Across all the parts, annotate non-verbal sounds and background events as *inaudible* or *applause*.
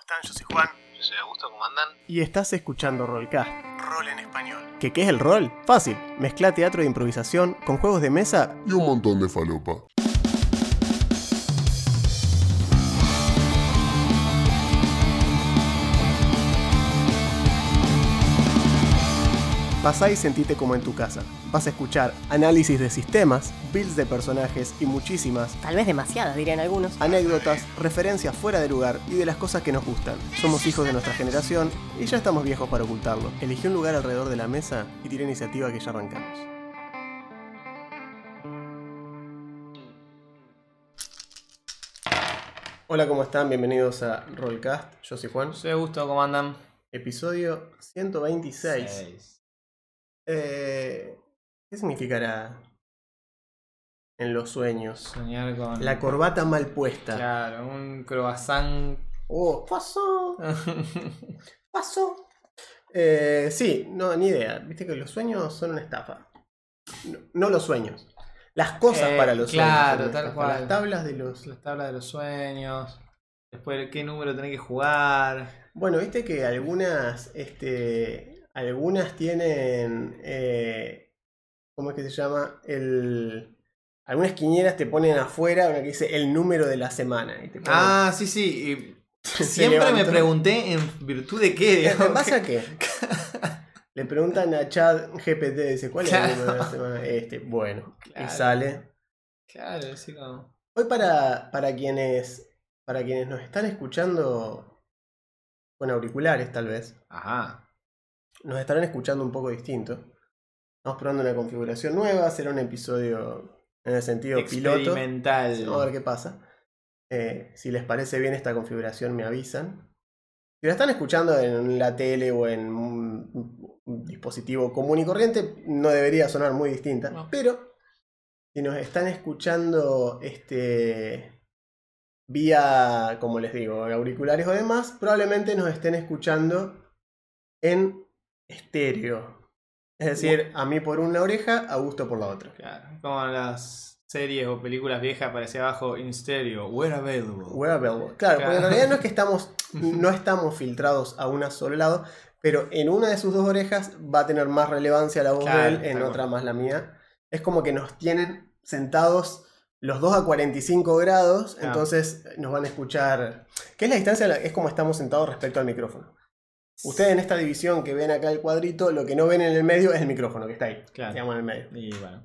están? Yo soy Juan. Yo soy Augusto, ¿cómo andan? Y estás escuchando Rollcast, rol en español. ¿Qué, ¿Qué es el rol? Fácil. Mezcla teatro de improvisación con juegos de mesa y un montón de falopa. Pasá y sentite como en tu casa. Vas a escuchar análisis de sistemas, builds de personajes y muchísimas Tal vez demasiadas, dirían algunos. anécdotas, referencias fuera de lugar y de las cosas que nos gustan. Somos hijos de nuestra generación y ya estamos viejos para ocultarlo. Elegí un lugar alrededor de la mesa y tira iniciativa que ya arrancamos. Hola, ¿cómo están? Bienvenidos a Rollcast. Yo soy Juan. Soy Augusto, ¿cómo andan? Episodio 126. Seis. Eh, ¿Qué significará en los sueños? Soñar con. La corbata mal puesta. Claro, un croissant. Oh, pasó, *laughs* pasó. Eh, sí, no, ni idea. Viste que los sueños son una estafa. No, no los sueños. Las cosas Eh, para los claro, sueños. una tal cual. Las tablas de los. Las tablas de los sueños. Después, ¿qué número tenés que jugar? Bueno, viste que algunas. Este. Algunas tienen. Eh, ¿Cómo es que se llama? El. Algunas quinieras te ponen afuera una que dice el número de la semana. y te ponen- Ah, sí, sí. y *laughs* Siempre me pregunté en virtud de qué. ¿En digamos, base a qué? *laughs* Le preguntan a Chad GPT, dice, ¿cuál es el número de la semana? Este, bueno, y sale. Claro, sí, como. Hoy para, para quienes para quienes nos están escuchando con auriculares tal vez, Ajá. Nos estarán escuchando un poco distinto. Estamos probando una configuración nueva, será un episodio en el sentido piloto. Vamos a ver qué pasa. Eh, si les parece bien esta configuración, me avisan. Si la están escuchando en la tele o en un, un dispositivo común y corriente, no debería sonar muy distinta. No. Pero si nos están escuchando este, vía, como les digo, auriculares o demás, probablemente nos estén escuchando en estéreo. Es decir, a mí por una oreja, a gusto por la otra. Claro, como en las series o películas viejas aparecía abajo in stereo, where available. Wearable. Claro, porque en Claro. realidad no es que estamos, *laughs* no estamos filtrados a un solo lado, pero en una de sus dos orejas va a tener más relevancia la voz Claro, de él, en otra más la mía. Es como que nos tienen sentados los dos a 45 grados, Claro. entonces nos van a escuchar. ¿Qué es la distancia? Es como estamos sentados respecto al micrófono. Ustedes en esta división que ven acá el cuadrito, lo que no ven en el medio es el micrófono que está ahí, Claro. digamos en el medio. Y bueno,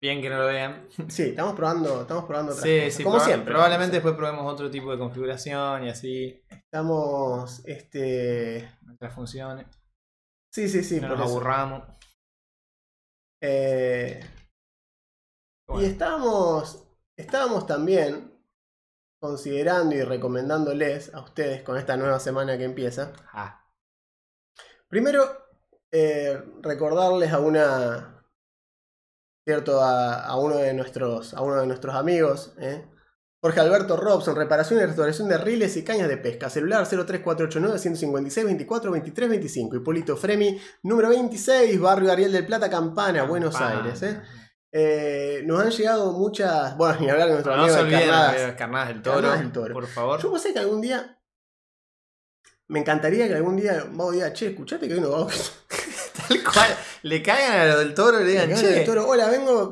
bien que no lo vean. Sí, estamos probando, estamos probando otras Sí, cosas, sí, como siempre. Probablemente después probemos otro tipo de configuración y así, Estamos, este, otras funciones. sí, sí, sí, no por nos eso. aburramos. Eh, Bueno, Y estábamos, estábamos también considerando y recomendándoles a ustedes con esta nueva semana que empieza. ah, Primero, eh, recordarles a una. Cierto, a, a uno de nuestros. A uno de nuestros amigos. ¿eh? Jorge Alberto Robson, reparación y restauración de riles y cañas de pesca. Celular 03489 156 24 23 25. Hipólito Fremi, número 26, Barrio Ariel del Plata, Campana, Buenos. Aires. ¿eh? Eh, nos han llegado muchas. Bueno, ni hablar de nuestro no amigo se de olviden Carnadas. de carnadas del toro, Carnadas del Toro. por favor. Yo pensé que algún día. Me encantaría que algún día vos digas, che, escuchate que hoy nos vamos. *laughs* Tal cual, le caigan a lo del toro y le digan, Che, che, Toro, hola, vengo.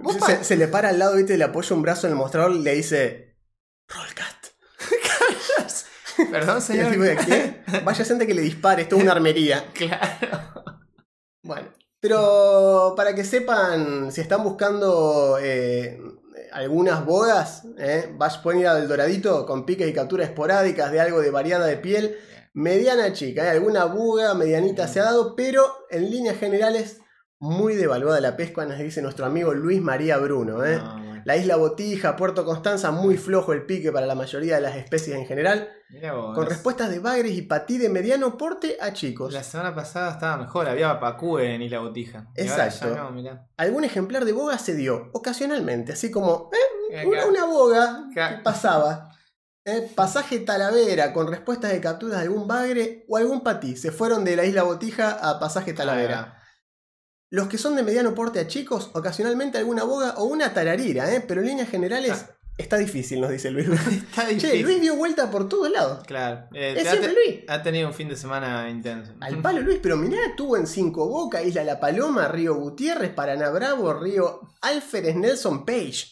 vos se, le para al lado, viste, le apoya un brazo en el mostrador y le dice. Rollcast. *laughs* perdón *laughs* señor. ¿qué? Vaya gente que le dispare, esto es una armería. Claro. Bueno, pero para que sepan, si están buscando eh, algunas bogas, eh, vas- pueden ir al Doradito con piques y capturas esporádicas de algo de variada de piel, mediana chica, eh, alguna buga medianita se ha dado, pero en líneas generales muy devaluada la pesca, nos dice nuestro amigo Luis María Bruno. eh. No. La isla Botija, Puerto Constanza, muy flojo el pique para la mayoría de las especies en general, Mirá vos, con respuestas de bagres y patí de mediano porte a chicos. La semana pasada estaba mejor, había papacú en Isla Botija. Exacto. no. Algún ejemplar de boga se dio, ocasionalmente, así como eh, una, una boga que pasaba. Eh, pasaje Talavera con respuestas de capturas de algún bagre o algún patí. Se fueron de la isla Botija a pasaje Talavera. Los que son de mediano porte a chicos, ocasionalmente alguna boga o una tararira, eh, pero en líneas generales Ah. Está difícil, nos dice Luis. *laughs* Está che, difícil. Luis dio vuelta por todos lados. Claro. eh, Es ha, siempre te- Luis. ha tenido un fin de semana intenso. Al palo Luis, pero mirá, estuvo en Cinco Boca, Isla La Paloma, Río Gutiérrez, Paraná Bravo, Río Alférez, Nelson Page.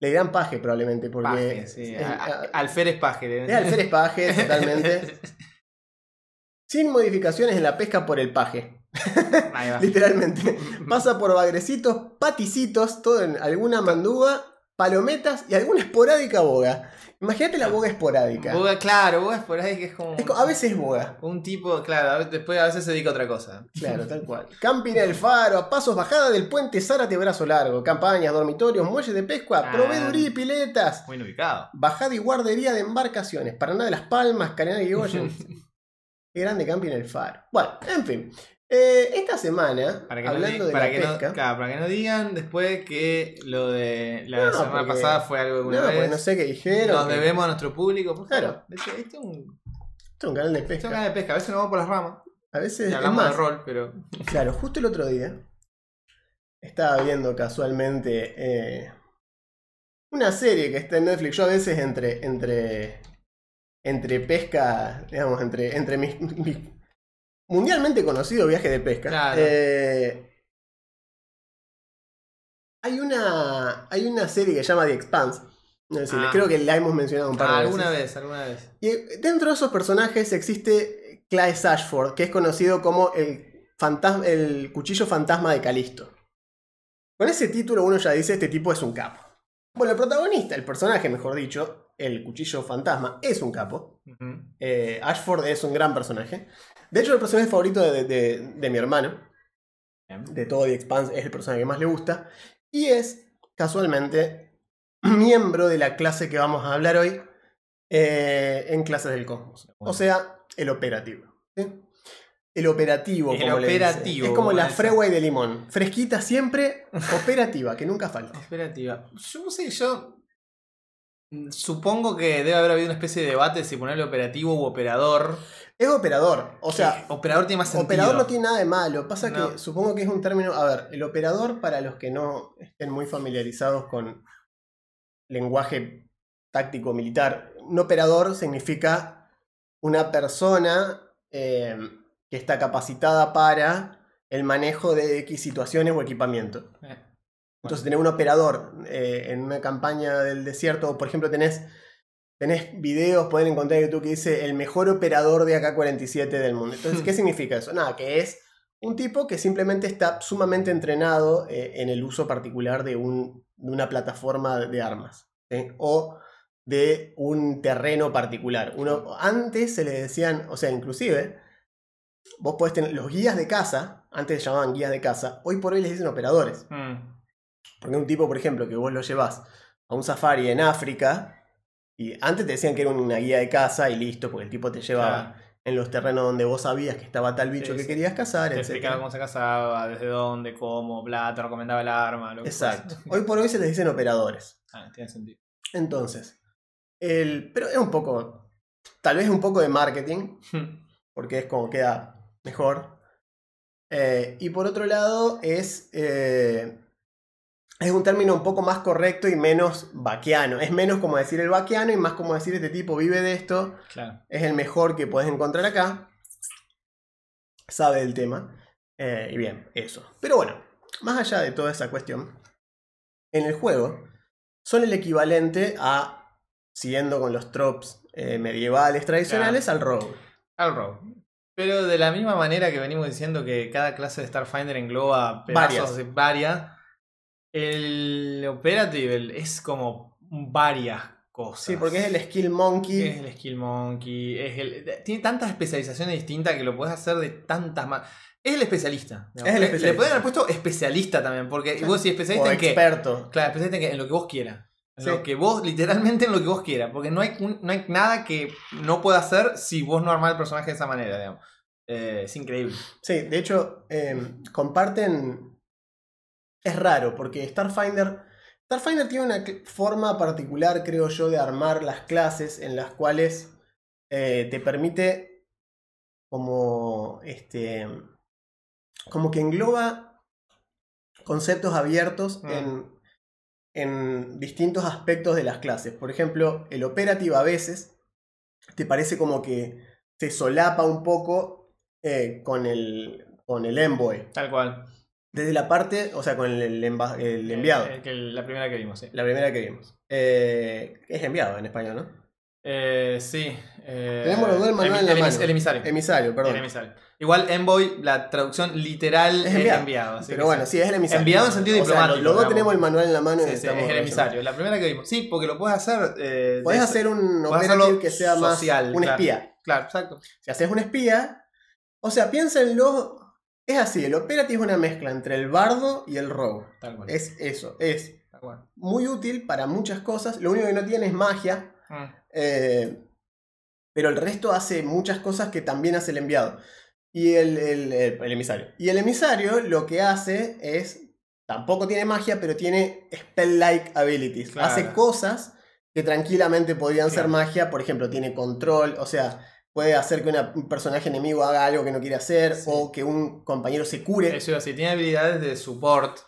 Le dirán paje probablemente, porque Paje, sí. es, a- Alférez Paje. es alférez paje, *laughs* totalmente. *laughs* Sin modificaciones en la pesca por el paje, *laughs* Ahí va. literalmente. *laughs* Pasa por bagrecitos, paticitos, todo en alguna mandúa, palometas y alguna esporádica boga. Imagínate la boga esporádica. Boga, claro, Boga es por ahí que es como. Es co- a veces es boga. Un tipo, claro, a veces- después a veces se dedica a otra cosa. Claro, tal *laughs* cual. Camping El Faro, a pasos bajada del puente Zárate Brazo Largo. Campañas, dormitorios, muelles de pesca, Ah. proveeduría y piletas. Muy ubicado. Bajada y guardería de embarcaciones. Paraná de las Palmas, Canal y Goyen. Qué grande Camping El Faro. Bueno, en fin. Eh, esta semana, Para que, no, hablando di- de para, la que no, pesca. claro, para que no digan después que lo de la No, semana porque- pasada fue algo de no, una vez. no sé qué dijeron. Nos que- debemos a nuestro público. Por Claro. este es un, Esto es un canal de este es un pesca. canal de pesca. A veces nos vamos por las ramas. A veces Y es hablamos de rol, pero. Claro, justo el otro día estaba viendo casualmente eh, una serie que está en Netflix. Yo a veces entre entre entre pesca, digamos, entre entre mis, mis mundialmente conocido viaje de pesca. Claro. eh, hay una hay una serie que se llama The Expanse. No sé si- Ah. creo que la hemos mencionado un par de Ah, veces. alguna vez, alguna vez. Y dentro de esos personajes existe Claes Ashford, que es conocido como el, fantasma, el cuchillo fantasma de Calisto. Con ese título uno ya dice, este tipo es un capo. Bueno, el protagonista, el personaje mejor dicho, el cuchillo fantasma, es un capo. Eh, Ashford es un gran personaje. De hecho, el personaje favorito de, de- de mi hermano, Bien. de todo The Expanse, es el personaje que más le gusta. Y es, casualmente, *clears throat* miembro de la clase que vamos a hablar hoy eh, en Clases del Cosmos. O sea, el operativo. ¿sí? El operativo, El como le Es como la. Freeway de limón. Fresquita siempre, *laughs* operativa, que nunca falta. Operativa. Yo no sé, yo. Supongo que debe haber habido una especie de debate si ponerle operativo u operador. Es operador. O sea, Que operador tiene más sentido. Operador no tiene nada de malo. Pasa No. que supongo que es un término. A ver, el operador, para los que no estén muy familiarizados con lenguaje táctico militar, un operador significa una persona eh, que está capacitada para el manejo de X situaciones o equipamiento. Eh, Entonces, tener un operador eh, en una campaña del desierto, por ejemplo, tenés, tenés videos, pueden encontrar en YouTube que dice el mejor operador de AK-47 del mundo. Entonces, *laughs* ¿qué significa eso? Nada, que es un tipo que simplemente está sumamente entrenado eh, en el uso particular de, un- de una plataforma de armas. ¿sí? O de un terreno particular. Uno, antes se le decían, o sea, inclusive, vos podés tener los guías de caza, antes se llamaban guías de caza, hoy por hoy les dicen operadores. mm, Porque un tipo, por ejemplo, que vos lo llevas a un safari en África, y antes te decían que era una guía de caza y listo, porque el tipo te llevaba claro. en los terrenos donde vos sabías que estaba tal bicho Sí, que querías cazar, Te etc. explicaba cómo se casaba, desde dónde, cómo, bla, te recomendaba el arma. Lo que Exacto. fuese. Hoy por hoy se les dicen operadores. Ah, tiene sentido. Entonces, el, pero es un poco, tal vez un poco de marketing, *laughs* porque es como queda mejor. Eh, y por otro lado, es, eh, es un término un poco más correcto y menos vaquiano. Es menos como decir el vaquiano y más como decir este tipo vive de esto, Claro. es el mejor que puedes encontrar acá, sabe del tema. eh, y bien, eso. Pero bueno, más allá de toda esa cuestión, en el juego son el equivalente a, siguiendo con los tropes eh, medievales tradicionales, al rogue. Al rogue. Pero de la misma manera que venimos diciendo que cada clase de Starfinder engloba pedazos Varias. de varias, el Operative es como varias cosas. Sí, porque es el skill monkey. Es el Skill Monkey, es el, tiene tantas especializaciones distintas que lo puedes hacer de tantas más. Es el especialista. Es el Le- especialista. Le pueden haber puesto especialista también, porque vos o especialista en qué. experto. Claro, especialista en, qué? en lo que vos quieras. En Sí. lo que vos, literalmente en lo que vos quieras. Porque no hay, no hay nada que no pueda hacer si vos no armás el personaje de esa manera, digamos. Eh, es increíble. Sí, de hecho, eh, comparten. Es raro, porque Starfinder. Starfinder tiene una forma particular, creo yo, de armar las clases en las cuales eh, te permite. Como. Este. Como que engloba conceptos abiertos Mm. en. en distintos aspectos de las clases. Por ejemplo, el operative a veces te parece como que se solapa un poco eh, con, el, con el envoy. Tal cual. Desde la parte, o sea, con el, el el enviado. Eh, la primera que vimos, sí. La primera que vimos. Eh, es enviado en español, ¿no? Eh, sí. eh, Tenemos los dos el manual en la mano. el emisario. Emisario, perdón. El emisario. Igual Envoy, la traducción literal Es es enviado. enviado. así Pero bueno, sí, es el emisario. Enviado en sentido O sea, diplomático, los los dos digamos. tenemos el manual en la mano y Sí, sí, estamos es el emisario. La primera que vimos. Sí, porque lo puedes hacer. eh, de- Podés hacer un hacerlo que sea más social, un claro. espía. Claro, exacto. Si haces un espía, o sea, piénsenlo. Es así, el operative es una mezcla entre el bardo y el rogue. Tal cual. Es eso, es Tal cual. muy útil para muchas cosas. Lo único que no tiene es magia, Mm. eh, pero el resto hace muchas cosas que también hace el enviado. Y el, el- el- el emisario. Y el emisario lo que hace es. Tampoco tiene magia, pero tiene spell-like abilities. Claro. Hace cosas que tranquilamente podrían ser magia. Por ejemplo, tiene control. O sea, puede hacer que una- un personaje enemigo haga algo que no quiere hacer. Sí. O que un compañero se cure. Eso decir, tiene habilidades de support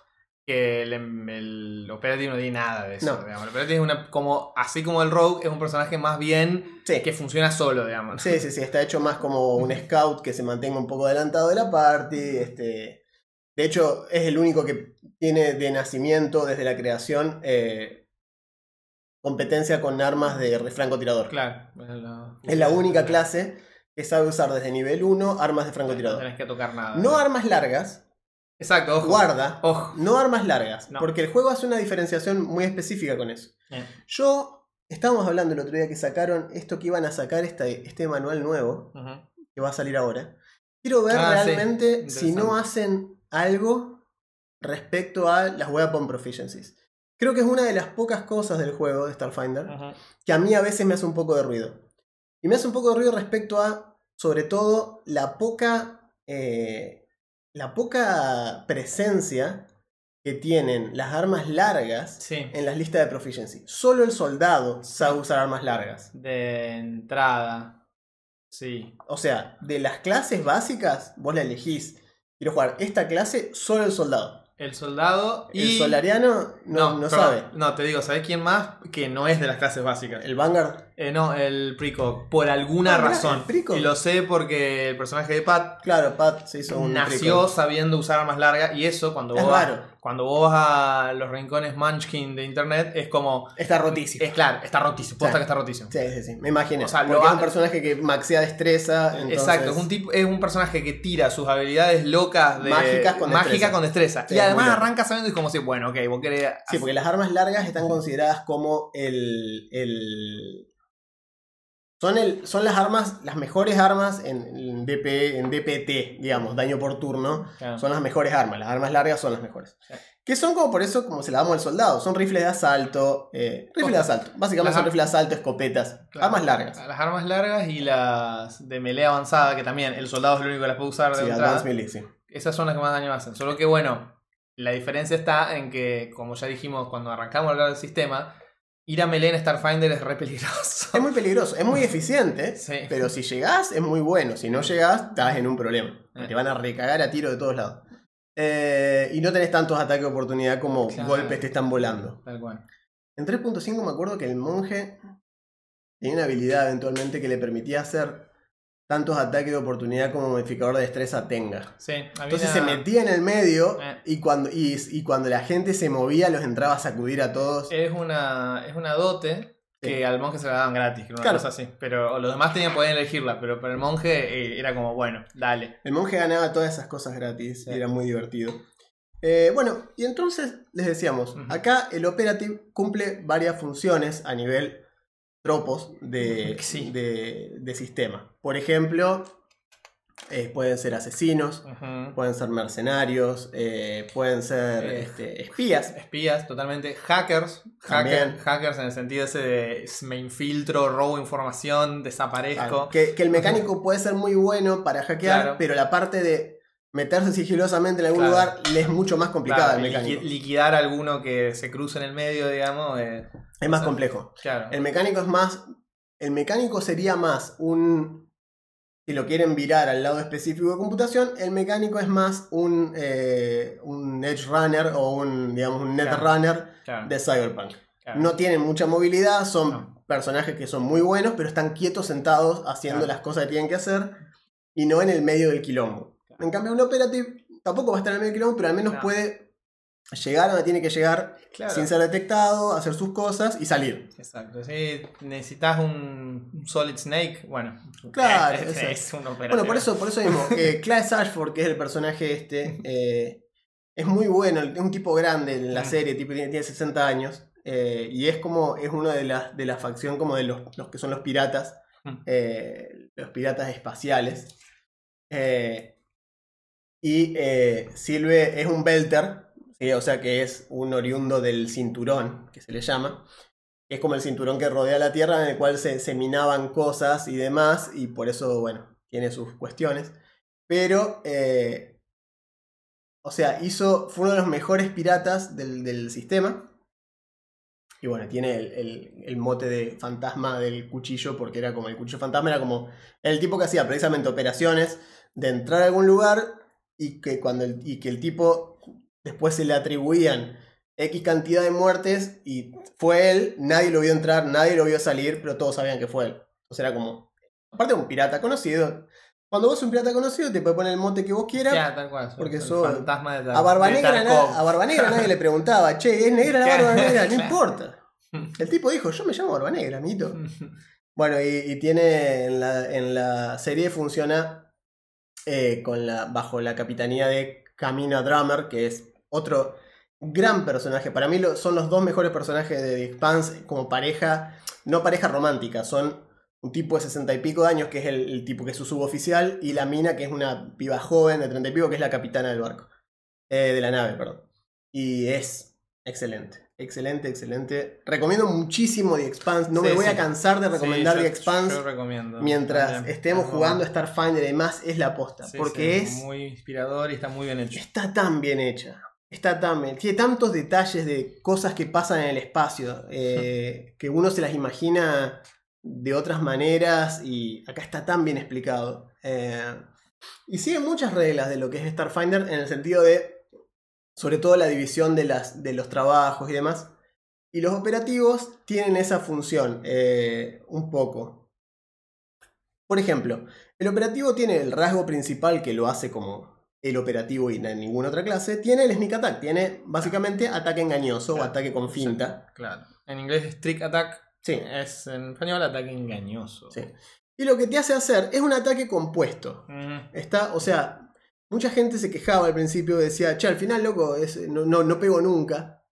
que el, el Operative no tiene nada de eso. No. digamos. El Operative es una, como, así como el Rogue, es un personaje más bien Sí. que funciona solo, digamos. Sí, sí, sí, está hecho más como un scout que se mantenga un poco adelantado de la party. Este, de hecho, es el único que tiene de nacimiento, desde la creación, eh, competencia con armas de francotirador. Claro. Es la, Es la única clase que sabe usar desde nivel 1 armas de No francotirador. tenés que tocar nada. No armas largas, Exacto, ojo. guarda, Ojo. no armas largas, No. porque el juego hace una diferenciación muy específica con eso. Eh, Yo, estábamos hablando el otro día que sacaron esto que iban a sacar, este, este manual nuevo, que va a salir ahora. Quiero ver Ah, sí. realmente si no hacen algo respecto a las weapon proficiencies. Creo que es una de las pocas cosas del juego de Starfinder que a mí a veces me hace un poco de ruido. Y me hace un poco de ruido respecto a, sobre todo, la poca, eh, la poca presencia que tienen las armas largas Sí. en las listas de proficiency. Solo el soldado sabe usar armas largas. De entrada. Sí. O sea, de las clases básicas, vos la elegís. Quiero jugar esta clase, solo el soldado. El soldado y. El solariano no, no, sabe. No, te digo, ¿sabes quién más? Que no es de las clases básicas. El Vanguard, Eh, no, el Precoc. Por alguna Ah, razón. Y lo sé porque el personaje de Pat claro, Pat se hizo un. nació sabiendo usar armas largas. Y eso, cuando Es vos, raro. cuando vos vas a los rincones Munchkin de internet, es como. Está rotísimo. Es claro, está rotísimo. Posta Sí. que está rotísimo. Sí, sí, sí. Me imaginé. O sea, lo es un personaje que maxea destreza. entonces- Exacto, es un, tipo, es un personaje que tira sus habilidades locas de Mágicas con mágica destreza. con destreza. Sí, y además arranca sabiendo y es como si, bueno, ok, vos querés. Sí, porque las armas largas están consideradas como el. el- son, el, son las armas, las mejores armas en, en DP, en DPT, digamos, daño por turno. Claro. Son las mejores armas, las armas largas son las mejores. Sí. Que son como por eso, como se la damos al soldado. Son rifles de asalto. eh, rifles de asalto. Básicamente Las son rifles de asalto, escopetas. Claro. Armas largas. Las armas largas y las de melee avanzada, que también el soldado es el único que las puede usar de Sí, entrada. Melee, sí. Esas son las que más daño hacen. Solo que bueno, la diferencia está en que, como ya dijimos cuando arrancamos a hablar del sistema, ir a melee en Starfinder es re peligroso. Es muy peligroso, es muy eficiente. *laughs* Sí. Pero si llegás, es muy bueno. Si no llegás, estás en un problema. Eh. Te van a recagar a tiro de todos lados. Eh, y no tenés tantos ataques de oportunidad como Claro. golpes te están volando. Tal cual. En 3.5 me acuerdo que el monje tenía una habilidad eventualmente que le permitía hacer tantos ataques de oportunidad como modificador de destreza tenga. Sí, Entonces se metía en el medio Eh. y, cuando, y, y cuando la gente se movía los entraba a sacudir a todos. Es una, es una dote que al monje se la daban gratis, que era una Claro. cosa así. Pero los demás tenían podían elegirla, pero para el monje eh, era como, bueno, dale. El monje ganaba todas esas cosas gratis Sí. y era muy divertido. Eh, bueno, y entonces les decíamos, acá el Operative cumple varias funciones a nivel tropos de, Sí. de, de sistema. Por ejemplo, eh, pueden ser asesinos, pueden ser mercenarios, eh, pueden ser Eh, este, espías. Espías, totalmente. Hackers. Hacker, hackers en el sentido ese de me infiltro, robo información, desaparezco. Que, que el mecánico puede ser muy bueno para hackear, Claro. pero la parte de meterse sigilosamente en algún Claro. lugar le es mucho más complicada Claro, al mecánico. liquidar a alguno que se cruce en el medio, digamos. eh, Es más complejo. claro. El mecánico es más. El mecánico sería más un. Si lo quieren virar al lado específico de computación, el mecánico es más un, eh, un Edge Runner o un, digamos, un Netrunner Claro, de Cyberpunk. No tienen mucha movilidad, son No. personajes que son muy buenos, pero están quietos sentados haciendo las cosas que tienen que hacer y no en el medio del quilombo. En cambio, un Operative tampoco va a estar en el quilombo, pero al menos No. puede llegar donde tiene que llegar Claro. sin ser detectado, hacer sus cosas y salir. Exacto. Si necesitas un un Solid Snake, bueno. Claro, es, un operativo. Bueno, por eso, por eso mismo, *laughs* eh, Claes Ashford, que es el personaje este, eh, es muy bueno, es un tipo grande en la Mm. serie, tipo, tiene, tiene 60 años, eh, y es como, es uno de las de la facción como de los, los que son los piratas, Mm. eh, los piratas espaciales. Eh, y eh, Silve es un Belter, o sea que es un oriundo del cinturón, que se le llama. Es como el cinturón que rodea la Tierra en el cual se, se minaban cosas y demás, y por eso, bueno, tiene sus cuestiones. Pero, eh, o sea, hizo, fue uno de los mejores piratas del, sistema. Y bueno, tiene el mote de fantasma del cuchillo, porque era como el cuchillo fantasma, era como el tipo que hacía precisamente operaciones de entrar a algún lugar y que, cuando el, y que el tipo después se le atribuían X cantidad de muertes y fue él, nadie lo vio entrar, nadie lo vio salir, pero todos sabían que fue él. Entonces era como, aparte de un pirata conocido, cuando vos sos un pirata conocido te puede poner el mote que vos quieras. Ya, tal cual. porque sos- fantasma de Tar- A Barba, Negra, na- a Barba Negra nadie le preguntaba, che, ¿es negra la Barba Negra? No *laughs* importa. *laughs* El tipo dijo, yo me llamo Barba Negra, amiguito. *laughs* Bueno, y, y tiene en la, en la serie funciona eh, con la, bajo la capitanía de Camina Drummer, que es otro gran personaje. Para mí lo- son los dos mejores personajes de The como pareja, no pareja romántica, son un tipo de sesenta y pico de años, que es el, el tipo que es su suboficial, y la mina, que es una piba joven de treinta y pico, que es la capitana del barco. Eh, de la nave, perdón. Y es excelente. Excelente, excelente. Recomiendo muchísimo The Expanse. No me Sí, voy a cansar de recomendar Sí, The Expanse Yo recomiendo. mientras También. estemos Es jugando Starfinder y demás. Es la posta. Sí, porque es. muy inspirador y está muy bien hecho. Está tan bien hecha. Está tan bien. Tiene tantos detalles de cosas que pasan en el espacio. eh, *laughs* que uno se las imagina de otras maneras. Y acá está tan bien explicado. Eh, y sigue muchas reglas de lo que es Starfinder. En el sentido de. Sobre todo la división de, las, de los trabajos y demás. Y los operativos tienen esa función. eh, un poco. Por ejemplo, el operativo tiene el rasgo principal que lo hace como el operativo y en ninguna otra clase. Tiene el sneak attack, tiene básicamente ataque engañoso o ataque con finta. Claro. En inglés es trick attack. Sí, Es en español ataque engañoso. sí. Y lo que te hace hacer es un ataque compuesto. Ujú. Está, o sea, mucha gente se quejaba al principio, decía, che, al final, loco, es- no, no, no pego nunca.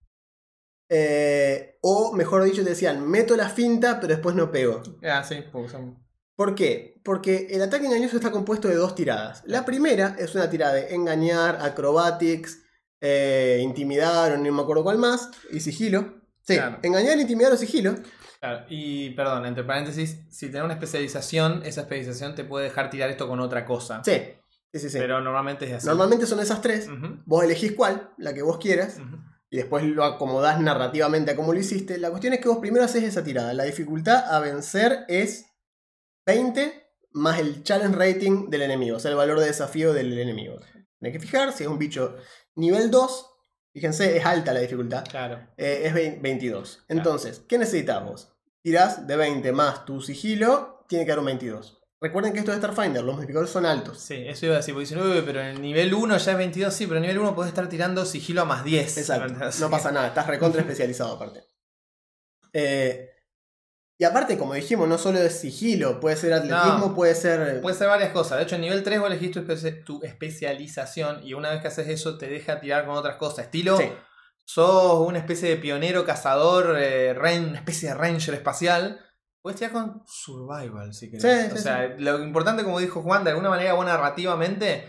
Eh, o mejor dicho, te decían, meto la finta, pero después no pego. Ah, sí, son. ¿Por qué? Porque el ataque engañoso está compuesto de dos tiradas. La primera es una tirada de engañar, acrobatics, eh, intimidar, o no me acuerdo cuál más, y sigilo. Sí, Claro. engañar, intimidar o sigilo. Claro, y perdón, entre paréntesis, si tenés una especialización, esa especialización te puede dejar tirar esto con otra cosa. Sí, sí, sí. sí. Pero normalmente es así. Normalmente son esas tres. Vos elegís cuál, la que vos quieras, y después lo acomodás narrativamente a cómo lo hiciste. La cuestión es que vos primero haces esa tirada. La dificultad a vencer es 20 más el challenge rating del enemigo, o sea, el valor de desafío del enemigo. Tenés que fijar si es un bicho nivel 2. Fíjense, es alta la dificultad. Claro. eh, es vein- 22. Entonces, ¿qué necesitas vos? Tirás de 20 más tu sigilo, tiene que dar un 22. Recuerden que esto es Starfinder, los modificadores son altos. Sí, eso iba a decir, porque dicen, "Uy, pero en el nivel 1 ya es 22, sí, pero en el nivel 1 podés estar tirando sigilo a más 10. Exacto, *laughs* no pasa nada, estás recontra especializado aparte. Eh, y aparte, como dijimos, no solo es sigilo, puede ser atletismo, No. puede ser... Puede ser varias cosas. De hecho, en nivel 3 vos elegís tu, espe- tu especialización y una vez que haces eso te deja tirar con otras cosas. Estilo, Sí, sos una especie de pionero, cazador, eh, una especie de ranger espacial. Puedes tirar con survival si querés. Sí, o sí, sea, lo importante, como dijo Juan, de alguna manera vos narrativamente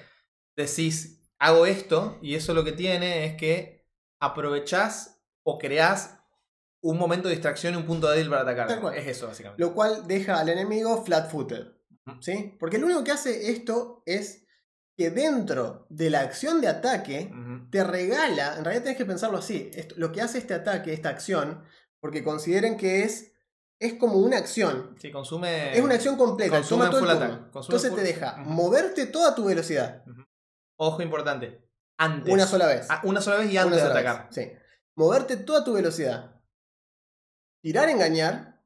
decís, hago esto y eso lo que tiene es que aprovechás o creás un momento de distracción y un punto débil para atacar. Tal. Es eso, básicamente. lo cual deja al enemigo flat-footed. ¿sí? Porque lo único que hace esto es que dentro de la acción de ataque te regala, en realidad tenés que pensarlo así, esto- lo que hace este ataque, esta acción, porque consideren que es es como una acción. Sí, consume. Es una acción completa, consume todo el full turno. attack, consume Entonces te deja moverte toda tu velocidad. Ojo importante. Antes. Una sola vez. Ah, una sola vez y antes de vez, atacar. Sí. Moverte toda tu velocidad. Tirar, engañar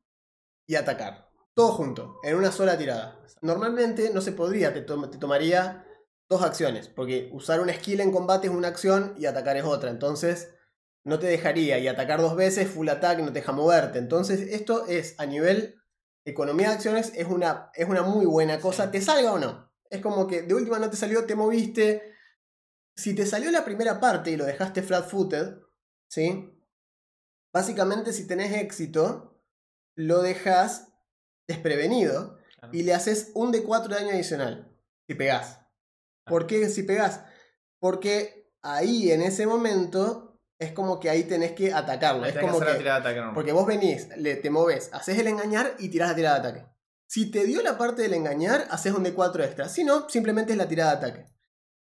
y atacar. Todo junto, en una sola tirada. Normalmente no se podría, te, te tomaría dos acciones, porque usar una skill en combate es una acción y atacar es otra. Entonces no te dejaría y atacar dos veces, full attack, no te deja moverte. Entonces esto es a nivel economía de acciones, es una, es una muy buena cosa, Sí. te salga o no. Es como que de última no te salió, te moviste. Si te salió la primera parte y lo dejaste flat footed, ¿sí? Básicamente si tenés éxito, lo dejas desprevenido Claro. y le haces un de 4 de daño adicional. Si pegás. ¿Por qué si pegás? Porque ahí en ese momento es como que ahí tenés que atacarlo. Ahí es tenés que como hacer la que, tirada de ataque porque vos venís, le, te moves, haces el engañar y tirás la tirada de ataque. Si te dio la parte del engañar, haces un de 4 extra. Si no, simplemente es la tirada de ataque.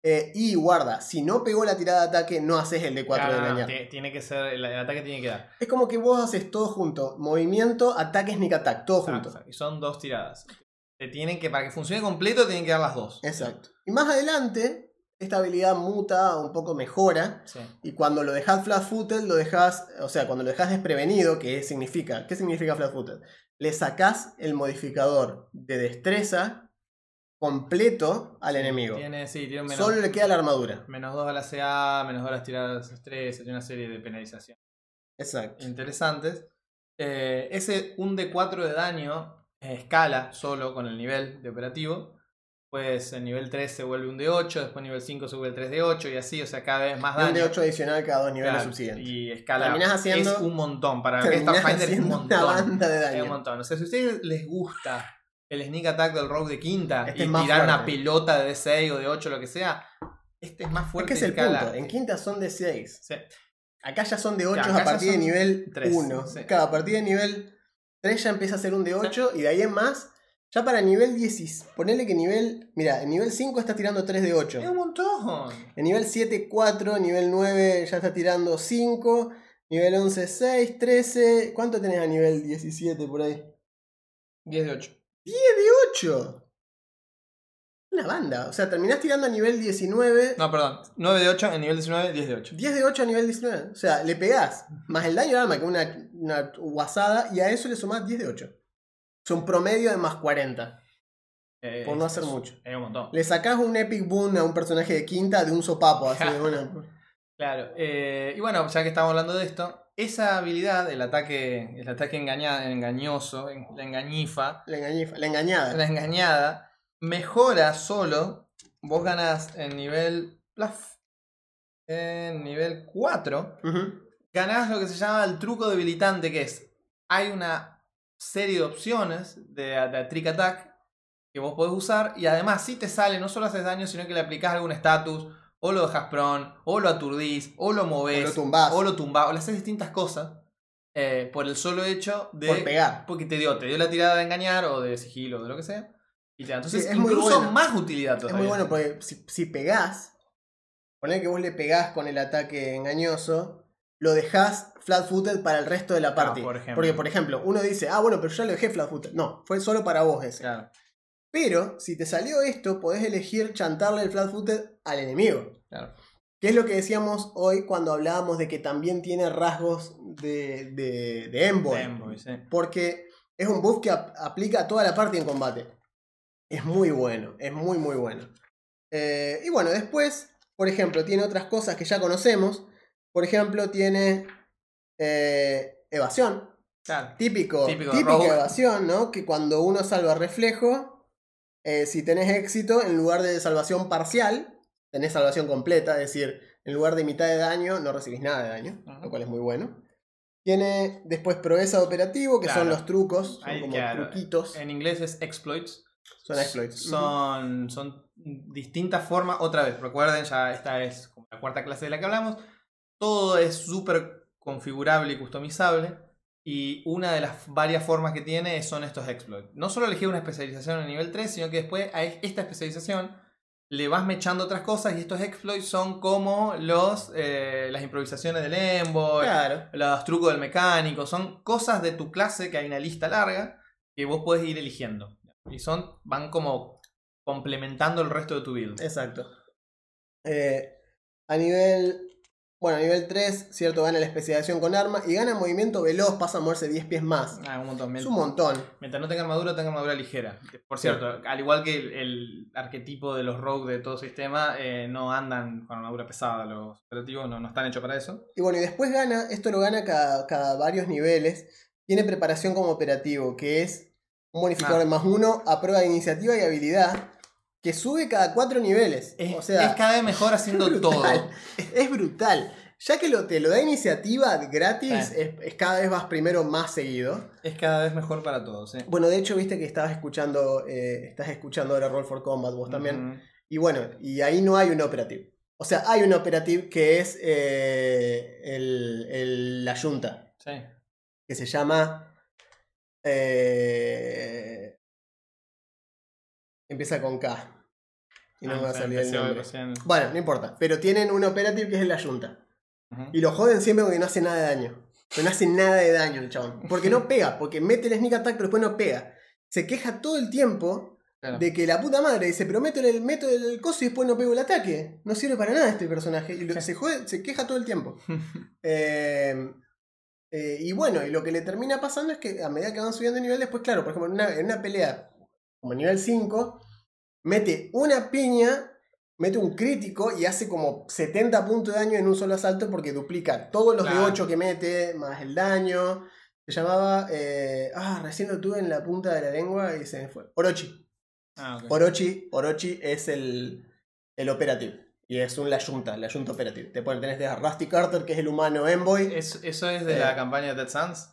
Eh, y guarda, si no pegó la tirada de ataque, no haces el de 4 Claro, de no, no, engañar. tiene, tiene que ser. El, el ataque tiene que dar. Es como que vos haces todo junto. Movimiento, ataque, sneak attack, todo Exacto, junto. exacto. Y son dos tiradas. Te tienen que, para que funcione completo, tienen que dar las dos. Exacto. Y más adelante, esta habilidad muta, un poco mejora. Sí. Y cuando lo dejas flat footed, lo dejas, o sea, cuando lo dejas desprevenido, ¿qué significa? ¿Qué significa flat footed? Le sacás el modificador de destreza completo al enemigo. Tiene, sí, tiene un menos, Solo le queda la armadura. menos 2 a la CA, menos 2 a las tiradas de estrés, tiene una serie de penalizaciones Exacto. interesantes. Eh, ese un de 4 de daño eh, escala solo con el nivel de operativo. Pues en nivel 3 se vuelve un de 8, después nivel 5 se vuelve el 3 de 8 y así, o sea, cada vez más Y un daño. de 8 adicional cada dos niveles Claro, subsiguientes. Y escala Terminás haciendo- es un montón. Para Starfinder es un montón. una banda de Es daño. un montón. O sea, si a ustedes les gusta el sneak attack del rogue de quinta Este y es tirar una fuerte. pelota de D6 o de 8 lo que sea, este es más Es fuerte que es el escala. punto. En quinta son de 6. Sí. Acá ya son de 8 acá a partir de nivel tres, 1. sí. Claro, a partir de nivel 3 ya empieza a ser un de 8 y de ahí en más, ya para nivel 10, ponele que nivel, mira, en nivel 5 está tirando 3 de 8. Es un montón. En nivel 7, 4, nivel 9 ya está tirando 5, nivel 11, 6, 13, ¿cuánto tenés a nivel 17 por ahí? 10 de 8. 10 de 8. Una banda, o sea, terminás tirando a nivel 19. No, perdón. 9 de 8, en nivel 19, 10 de 8. 10 de 8 a nivel 19. O sea, le pegás más el daño de arma que una, una guasada y a eso le sumás 10 de 8. Es un promedio de más 40. Eh, Por no hacer es- mucho. Es un montón. Le sacás un epic boon a un personaje de quinta de un sopapo. Así de *laughs* una- Claro. eh, y bueno, ya que estamos hablando de esto, esa habilidad, el ataque, el ataque engaña- engañoso, en- la engañifa, la, engañifa- la engañada. la engañada, mejora solo. Vos ganás en nivel. plaf, en nivel 4. Ujú. Ganás lo que se llama el truco debilitante, que es. Hay una serie de opciones de, de trick attack que vos podés usar. Y además, si te sale, no solo haces daño, sino que le aplicás algún estatus. O lo dejas prone, o lo aturdís, o lo movés, O lo tumbás. o lo tumbás, o le haces distintas cosas. eh, por el solo hecho de. Por pegar. Porque te dio, te dio la tirada de engañar o de sigilo o de lo que sea. Y te da. Entonces, Sí, es muy incluso bueno. más utilidad Es todavía. muy bueno porque si, si pegás, poner que vos le pegás con el ataque engañoso, lo dejás flat footed para el resto de la por ejemplo. Porque, por ejemplo, uno dice, ah, bueno, pero yo lo dejé flat footed. No, fue solo para vos ese. Claro, Pero si te salió esto, podés elegir chantarle el flat footed al enemigo. claro. Que es lo que decíamos hoy cuando hablábamos de que también tiene rasgos de, de, de Envoy. De Envoy, sí. Porque es un buff que ap- aplica a toda la parte en combate. Es muy bueno, es muy muy bueno. Eh, y bueno, después, por ejemplo, tiene otras cosas que ya conocemos. Por ejemplo, tiene eh, evasión. Claro. Típico, Típico típica rogue. evasión, ¿no? Que cuando uno salva reflejo, eh, si tenés éxito, en lugar de salvación parcial, tenés salvación completa, es decir, en lugar de mitad de daño, no recibís nada de daño, lo cual es muy bueno. Tiene después proeza de operativo, que son los trucos, son Ahí, como claro. truquitos, En inglés es exploits. son exploits. Son, son distintas formas. Otra vez, recuerden, ya esta es como la cuarta clase de la que hablamos. Todo es súper configurable y customizable. Y una de las varias formas que tiene son estos exploits. No solo elegir una especialización en nivel 3, sino que después a esta especialización le vas mechando otras cosas y estos exploits son como los eh, las improvisaciones del Claro. los trucos del mecánico, son cosas de tu clase que hay una lista larga que vos puedes ir eligiendo. Y son, van como complementando el resto de tu build. Exacto. Eh, a nivel. Bueno, a nivel 3, cierto, gana la especialización con arma y gana movimiento veloz, pasa a moverse 10 pies más. Ah, un montón. Es un montón. Mientras no tenga armadura, tenga armadura ligera. Por cierto, al igual que el, el arquetipo de los rogues de todo sistema, eh, no andan con armadura pesada. Los operativos no, no están hechos para eso. Y bueno, y después gana, esto lo gana cada, cada varios niveles. Tiene preparación como operativo, que es un bonificador Ah. de más uno a prueba de iniciativa y habilidad, que sube cada cuatro niveles. Es, o sea, es cada vez mejor haciendo es todo. *laughs* Es brutal. Ya que lo, te lo da iniciativa gratis, es, es cada vez vas primero más seguido. Es cada vez mejor para todos. ¿eh? Bueno, de hecho, viste que estabas escuchando, eh, estás escuchando ahora Roll for Combat vos también. Y bueno, y ahí no hay un operativo. O sea, hay un operativo que es eh, el- el- la Junta, Sí. que se llama... eh, empieza con K. Y no Ah, me va a salir el nombre. recién. Bueno, no importa. Pero tienen un operativo que es la Junta. Y lo joden siempre porque no hace nada de daño. Pero no hace nada de daño el chabón. Porque no pega, porque mete el sneak attack pero después no pega. Se queja todo el tiempo Claro. de que la puta madre dice, pero meto el, meto el coso y después no pego el ataque. No sirve para nada este personaje. Y lo- se, jode- se queja todo el tiempo. *laughs* Eh, eh, y bueno, y lo que le termina pasando es que a medida que van subiendo de nivel, después, claro, por ejemplo, en una, en una pelea como nivel 5, mete una piña, mete un crítico y hace como 70 puntos de daño en un solo asalto porque duplica todos los de Claro. 8 que mete, más el daño. Se llamaba. eh, ah, recién lo tuve en la punta de la lengua y se me fue. Orochi. Ah. Orochi, Orochi es el, el operativo. Y es un la Junta, la Junta operativa. Te ponen, tenés a Rusty Carter, que es el humano Envoy. Es- ¿Eso es de Eh. la campaña de Dead Sans?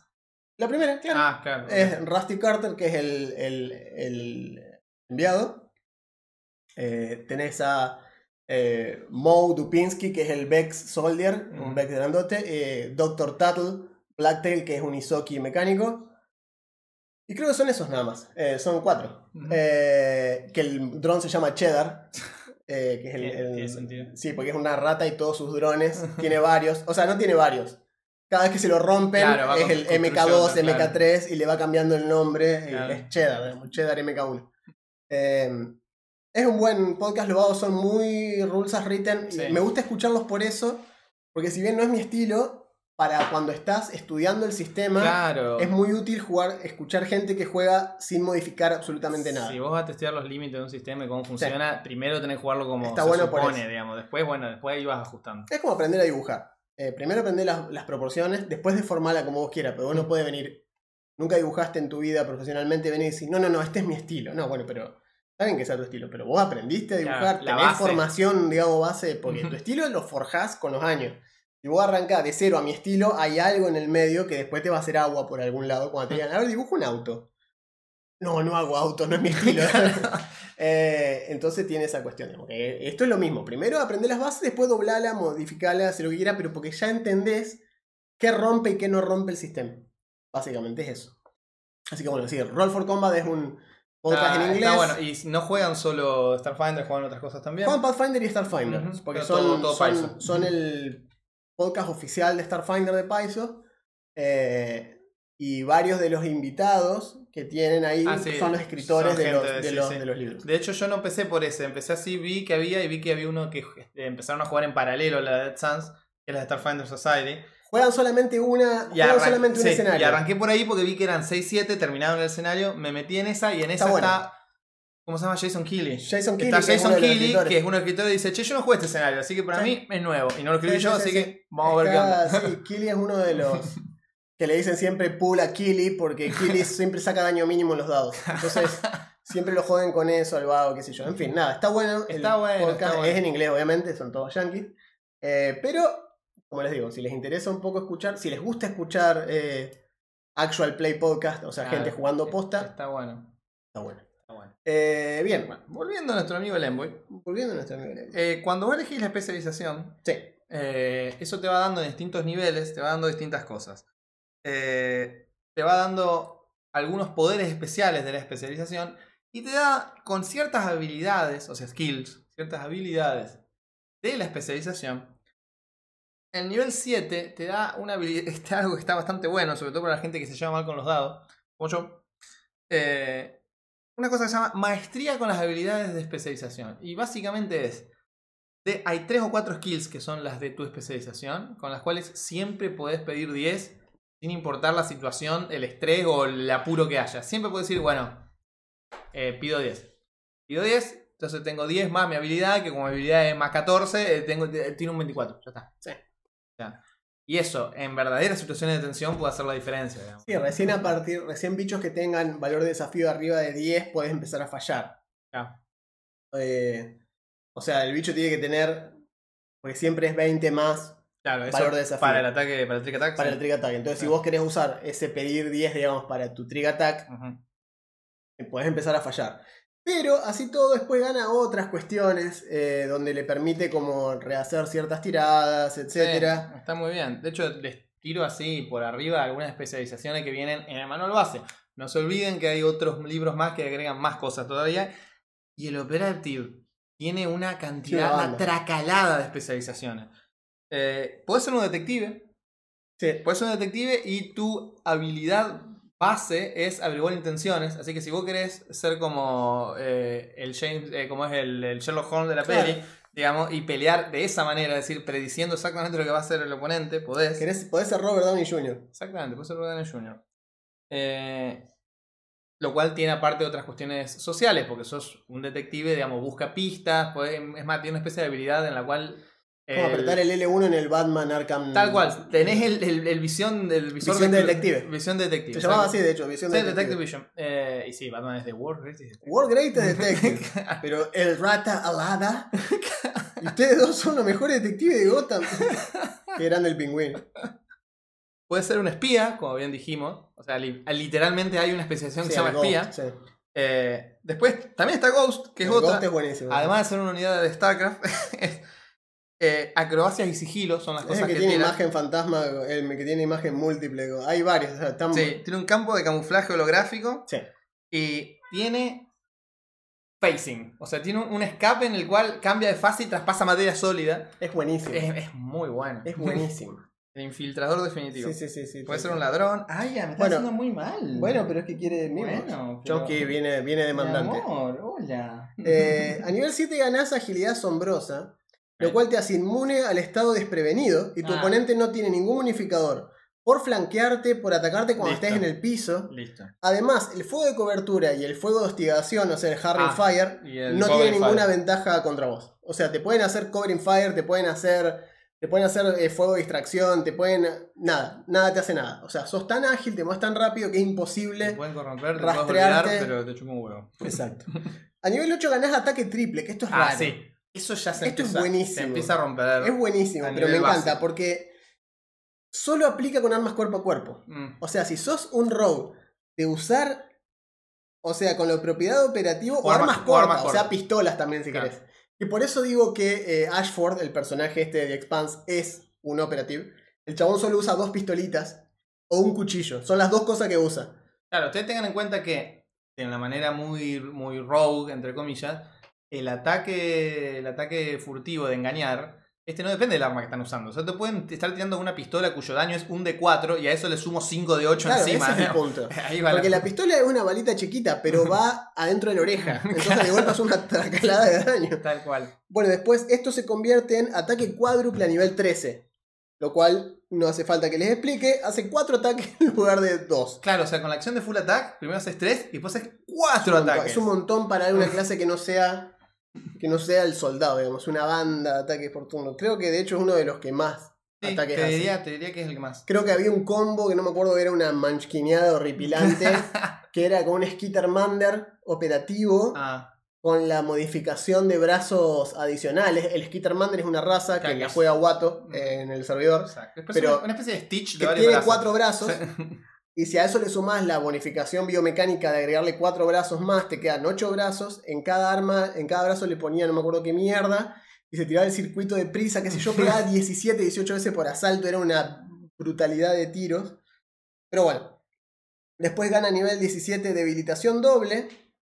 La primera, claro. Ah, claro. Es Rusty Carter, que es el, el- el enviado. Eh, tenés a eh, Moe Dupinsky, que es el Vex Soldier, un Mm. Vex grandote. Eh, Doctor Tuttle, Blacktail, que es un Isoki mecánico. Y creo que son esos nada más. Eh, son cuatro. Eh, que el dron se llama Cheddar. que es el, Tiene- el- tiene sentido. Sí, porque es una rata y todos sus drones. tiene varios. O sea, no tiene varios. Cada vez que se lo rompen Claro, es con- el MK2, construyendo, claro. MK3 y le va cambiando el nombre. Claro. Es Cheddar, Cheddar MK1. Eh, es un buen podcast, los vagos son muy rules as written. y me gusta escucharlos por eso, porque si bien no es mi estilo, para cuando estás estudiando el sistema, Claro. es muy útil jugar, escuchar gente que juega sin modificar absolutamente nada. Si vos vas a testear los límites de un sistema y cómo funciona, primero tenés que jugarlo como Está se bueno supone, digamos. Después, bueno, después ahí vas ajustando. Es como aprender a dibujar. Eh, primero aprender las, las proporciones, después deformarla como vos quieras, pero vos no puedes venir. Nunca dibujaste en tu vida profesionalmente, venir y decir, no, no, no, este es mi estilo. No, bueno, pero está bien que sea tu estilo, pero vos aprendiste a Claro, dibujar, la tenés base. formación, digamos, base, porque tu estilo lo forjás con los años. Si vos arrancás de cero a mi estilo, hay algo en el medio que después te va a hacer agua por algún lado. Cuando te digan, a ver, dibujo un auto. No, no hago auto, no es mi *laughs* estilo. Eh, entonces tiene esa cuestión. esto es lo mismo. Primero aprender las bases, después doblarla, modificarla, hacer lo que quieras, pero porque ya entendés qué rompe y qué no rompe el sistema. Básicamente es eso. Así que bueno, sí, Roll for Combat es un podcast en inglés. está bueno. Y no juegan solo Starfinder, juegan otras cosas también. Juegan Pathfinder y Starfinder. Porque son, todo- todo son el podcast oficial de Starfinder de Paizo. Eh, y varios de los invitados que tienen ahí Ah, sí, son los escritores son de, los, de- sí, los- sí. de los libros. De hecho, yo no empecé por ese. Empecé así, vi que había y vi que había uno que este, empezaron a jugar en paralelo, la de Dead Sans, que es la de Starfinder Society. Juegan solamente una. Y, juegan solamente un escenario. y arranqué por ahí porque vi que eran 6-7, terminaron el escenario, me metí en esa y en esa Está bueno. ¿Cómo se llama? Jason Keighley. Jason Keighley, Está que es Jason que es los escritores, y dice, che, yo no jugué este escenario, así que para mí es nuevo. Y no lo escribí yo, sí, así sí, que vamos a ver qué onda. Sí, Killy es uno de los *laughs* que le dicen siempre pull a Killy porque Killy *laughs* siempre saca daño mínimo en los dados. Entonces, *laughs* siempre lo joden con eso, al vago, qué sé yo. En fin, nada, está bueno. el Está bueno, podcast. está bueno. Es en inglés, obviamente, son todos yankees. Eh, pero, como les digo, si les interesa un poco escuchar, si les gusta escuchar eh, actual play podcast, o sea, Claro, gente jugando posta, Está bueno. está bueno. Está bueno. Eh, bien, Bueno, volviendo a nuestro amigo el Envoy. volviendo a nuestro amigo. eh, cuando vos elegís la especialización, Sí, eso te va dando en distintos niveles, te va dando distintas cosas. Eh, te va dando algunos poderes especiales de la especialización Y te da con ciertas habilidades, o sea, skills, ciertas habilidades de la especialización. El nivel 7 te da una habilidad, *laughs* este, algo que está bastante bueno, sobre todo para la gente que se lleva mal con los dados, como yo. Eh, una cosa que se llama maestría con las habilidades de especialización. Y básicamente es, de, hay tres o cuatro skills que son las de tu especialización, con las cuales siempre podés pedir 10 sin importar la situación, el estrés o el apuro que haya. Siempre puedes decir, bueno, eh, pido 10. Pido 10, entonces tengo 10 más mi habilidad, que como mi habilidad es más 14, eh, tengo, eh, tiene un 24. Ya está. Sí. y eso, en verdaderas situaciones de tensión, puede hacer la diferencia. digamos. Sí, recién a partir, recién bichos que tengan valor de desafío arriba de 10 puedes empezar a fallar. Ya. Eh, o sea, el bicho tiene que tener, porque siempre es 20 más Claro, eso Valor de desafío. para el ataque, para el trick attack. para sí. el Trick Attack. Entonces, si vos querés usar ese pedir 10, digamos, para tu Trick Attack, Ujú. podés empezar a fallar. Pero así todo después gana otras cuestiones eh, donde le permite como rehacer ciertas tiradas. Sí, está muy bien. De hecho, les tiro así por arriba algunas especializaciones que vienen en el manual base. No se olviden que hay otros libros más que agregan más cosas todavía. Y el Operative tiene una cantidad, Una una banda. tracalada de especializaciones. Eh, puedes ser un detective. Sí. Puedes ser un detective y tu habilidad base es averiguar intenciones. Así que si vos querés ser como eh, el James, eh, como es el, el Sherlock Holmes de la Claro. peli, digamos, y pelear de esa manera, es decir, prediciendo exactamente lo que va a hacer el oponente, podés. Querés- podés ser Robert Downey Jr. Exactamente, puede ser Robert Downey Jr. Eh, lo cual tiene aparte otras cuestiones sociales, porque sos un detective, digamos, busca pistas, podés- es más, tiene una especie de habilidad en la cual... Como el- apretar el L1 en el Batman Arkham. Tal cual, tenés el, el- el visión del visor Visión de detective. Visión de detective. Se llamaba así, de hecho, visión Sí, de Detective detective. Vision. Eh, y sí, Batman es de World Greatest Detective. World Greatest Detective. *laughs* Pero el rata alada. y ustedes dos son los mejores detectives de Gotham. Qué grande el pingüino. Puede ser un espía, como bien dijimos. O sea, li- literalmente hay una especialización que se llama Ghost, espía. sí. Eh, después también está Ghost, que es otra. Ghost es buenísimo. Además de ser una unidad de StarCraft, *laughs* eh, acrobacias y sigilo son las es cosas que, que, tiene imagen fantasma, el que tiene imagen múltiple. Hay varios. o sea, están- Sí, tiene un campo de camuflaje holográfico Sí. y tiene facing. O sea, tiene un, escape en el cual cambia de fase y traspasa materia sólida. Es buenísimo. Es, es muy bueno. Es buenísimo. *laughs* El infiltrador definitivo. Sí, sí, sí. sí Puede sí, ser sí. un ladrón. Ay, ya, me está Bueno, haciendo muy mal. Bueno, pero es que quiere mimos. Bueno, Chomsky viene, viene Mi demandante. amor, hola. Eh, *laughs* a nivel 7 ganás agilidad asombrosa, lo cual te hace inmune al estado desprevenido y tu Ah. oponente no tiene ningún unificador por flanquearte, por atacarte cuando Listo. estés en el piso. Listo. Además, el fuego de cobertura y el fuego de hostigación, o sea, el Harry Ah, Fire, el no tienen ninguna fire. ventaja contra vos. O sea, te pueden hacer covering fire, te pueden hacer. Te pueden hacer eh, fuego de distracción, te pueden. Nada, nada te hace nada. O sea, sos tan ágil, te mueves tan rápido que es Te imposible. pueden corromper, te rastrearte. olvidar, pero te chupa un huevo. Exacto. A nivel 8 ganás ataque triple, que esto es Ah, raro. sí. Eso ya se Esto es empieza, buenísimo. se empieza a romper. Es buenísimo, pero me encanta porque solo aplica con armas cuerpo a cuerpo. Mm. O sea, si sos un rogue de usar, o sea, con la propiedad operativa o, O armas- armas o cortas, armas o sea, pistolas también si Claro. querés. Y por eso digo que eh, Ashford, el personaje este de The Expanse, es un operative. El chabón solo usa dos pistolitas o un cuchillo. Son las dos cosas que usa. Claro, ustedes tengan en cuenta que de una manera muy, muy rogue, entre comillas, el ataque, el ataque furtivo de engañar, este no depende del arma que están usando. O sea, te pueden estar tirando una pistola cuyo daño es un de 4 y a eso le sumo 5 de 8 Claro, encima. ese es el punto. *laughs* Ahí va Porque la... la pistola es una balita chiquita, pero va adentro de la oreja. *laughs* Entonces de golpe es una tracalada de daño. Tal cual. Bueno, después esto se convierte en ataque cuádruple a nivel 13. Lo cual no hace falta que les explique. Hace 4 ataques *laughs* en lugar de 2. Claro, o sea, con la acción de full attack, primero haces 3 y después haces 4 ataques. Es un montón para una clase que no sea. Que no sea el soldado, digamos, una banda de ataques por turno. Creo que de hecho es uno de los que más Sí, ataques te diría, te diría que es el que más. Creo que había un combo que no me acuerdo, era una manchquineada horripilante. *laughs* que era con un Skittermander operativo. Ah, con la modificación de brazos adicionales. El Skittermander es una raza que la juega Watto eh, en el servidor. exacto. Pero- una, una especie de Stitch de Que tiene brazos. cuatro brazos. *laughs* Y si a eso le sumás la bonificación biomecánica de agregarle cuatro brazos más, te quedan ocho brazos. En cada arma, en cada brazo le ponía no me acuerdo qué mierda. Y se tiraba el circuito de prisa, qué sé yo, pegaba *laughs* 17, 18 veces por asalto. Era una brutalidad de tiros. Pero bueno. Después gana nivel 17 debilitación doble.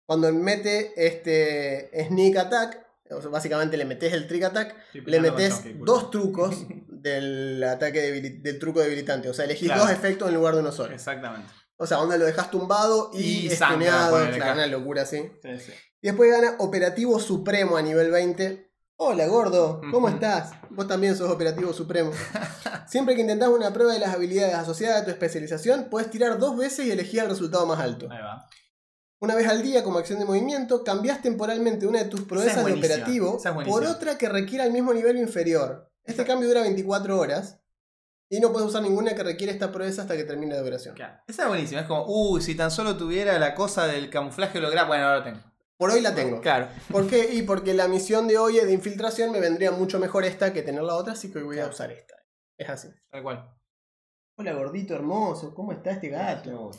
Cuando mete este sneak attack, o sea, básicamente le metes el trick attack, le metes dos trucos *laughs* del ataque del truco debilitante. O sea, elegís Claro. dos efectos en lugar de uno solo. Exactamente. O sea, donde lo dejas tumbado y, Y estuneado. Claro, una locura así. Sí, sí. Y después gana Operativo Supremo a nivel 20. Hola, gordo, ¿cómo estás? Vos también sos Operativo Supremo. Siempre que intentás una prueba de las habilidades asociadas a tu especialización, puedes tirar dos veces y elegir el resultado más alto. Ahí va. Una vez al día, como acción de movimiento, cambias temporalmente una de tus proezas de operativo es por otra que requiera el mismo nivel inferior. Este cambio dura 24 horas y no puedes usar ninguna que requiere esta proeza hasta que termine la duración. Claro. Esa es buenísima. Es como, uy, si tan solo tuviera la cosa del camuflaje holográfico. Bueno, ahora lo tengo. Por hoy la tengo. Claro. ¿Por qué? Y porque la misión de hoy es de infiltración, me vendría mucho mejor esta que tener la otra, así que hoy voy a usar esta. Es así. Tal cual. Hola gordito hermoso, ¿cómo está este gato?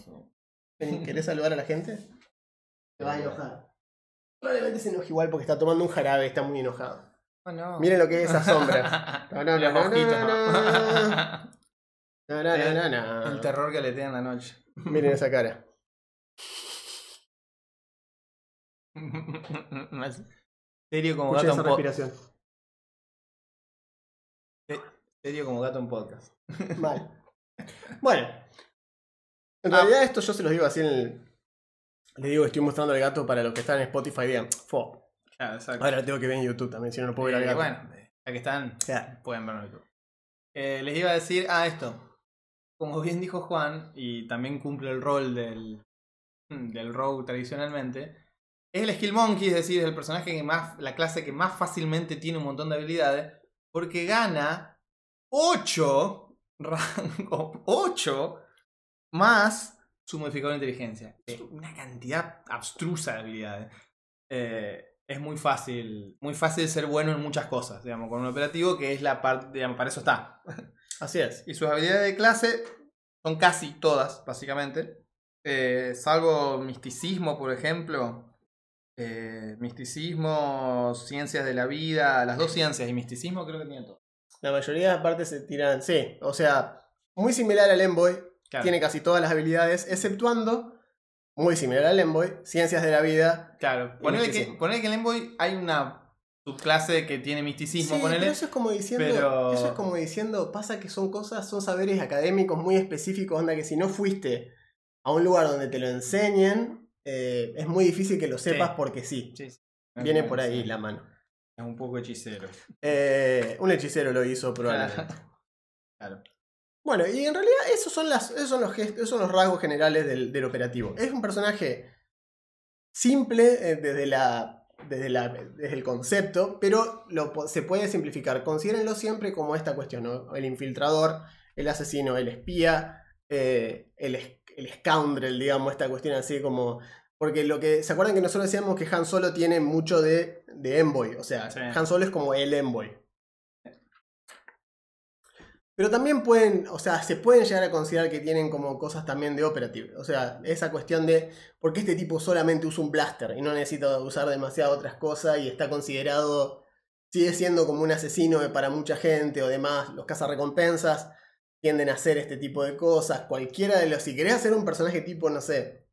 ¿Querés saludar a la gente? Te vas a enojar. Probablemente se enoje igual porque está tomando un jarabe, está muy enojado. Oh, no. Miren lo que es esa sombra. *laughs* No, no, Los no, no, ojitos, no, ¿no? No, no, no, no, no. El terror que le en la noche. Miren esa cara. *laughs* Más serio como gato esa en respiración. serio como gato en podcast. Mal. Bueno. En realidad esto yo se los digo así en el... Les digo que estoy mostrando al gato para los que están en Spotify, digan, fo. Claro, exacto. Ahora tengo que ver en YouTube también, si no, no puedo ver al Eh, gato. bueno, ya que están, pueden verlo en YouTube. Eh, les iba a decir, ah, esto. Como bien dijo Juan, y también cumple el rol del, del rogue tradicionalmente, es el skill monkey, es decir, es el personaje que más, la clase que más fácilmente tiene un montón de habilidades, porque gana 8 *laughs* rango, 8 más su modificador de inteligencia. Eh, Una cantidad abstrusa de habilidades. Eh, es muy fácil, muy fácil ser bueno en muchas cosas, digamos, con un operativo que es la parte, digamos, para eso está. *laughs* Así es. Y sus habilidades de clase son casi todas, básicamente. Eh, salvo misticismo, por ejemplo. Eh, misticismo, ciencias de la vida, las dos ciencias y misticismo creo que tienen todo. La mayoría de las partes se tiran, sí, o sea, muy similar al Envoy, Claro, tiene casi todas las habilidades, exceptuando, muy similar al Envoy, ciencias de la vida. claro. Ponele que, ponele que en Envoy hay una subclase que tiene misticismo, Sí, ponele. pero eso es como diciendo, pero- eso es como diciendo, pasa que son cosas, son saberes académicos muy específicos, onda que si no fuiste a un lugar donde te lo enseñen, eh, es muy difícil que lo sepas Sí. porque sí. Viene por ahí la mano. Es un poco hechicero. Eh, un hechicero lo hizo probablemente. *laughs* Claro. Bueno, y en realidad esos son, las, esos son, los, esos son los rasgos generales del, del operativo. Es un personaje simple eh, desde, la, desde, la, desde el concepto, pero lo, se puede simplificar. Considérenlo siempre como esta cuestión, ¿no? El infiltrador, el asesino, el espía, eh, el, el scoundrel, digamos, esta cuestión así como... Porque lo que. ¿Se acuerdan que nosotros decíamos que Han Solo tiene mucho de, de Envoy? O sea, Sí. Han Solo es como el Envoy. Pero también pueden, o sea, se pueden llegar a considerar que tienen como cosas también de operative. O sea, esa cuestión de por qué este tipo solamente usa un blaster y no necesita usar demasiadas otras cosas y está considerado, sigue siendo como un asesino para mucha gente o demás. Los cazarrecompensas tienden a hacer este tipo de cosas. Cualquiera de los, si querés hacer un personaje tipo, no sé,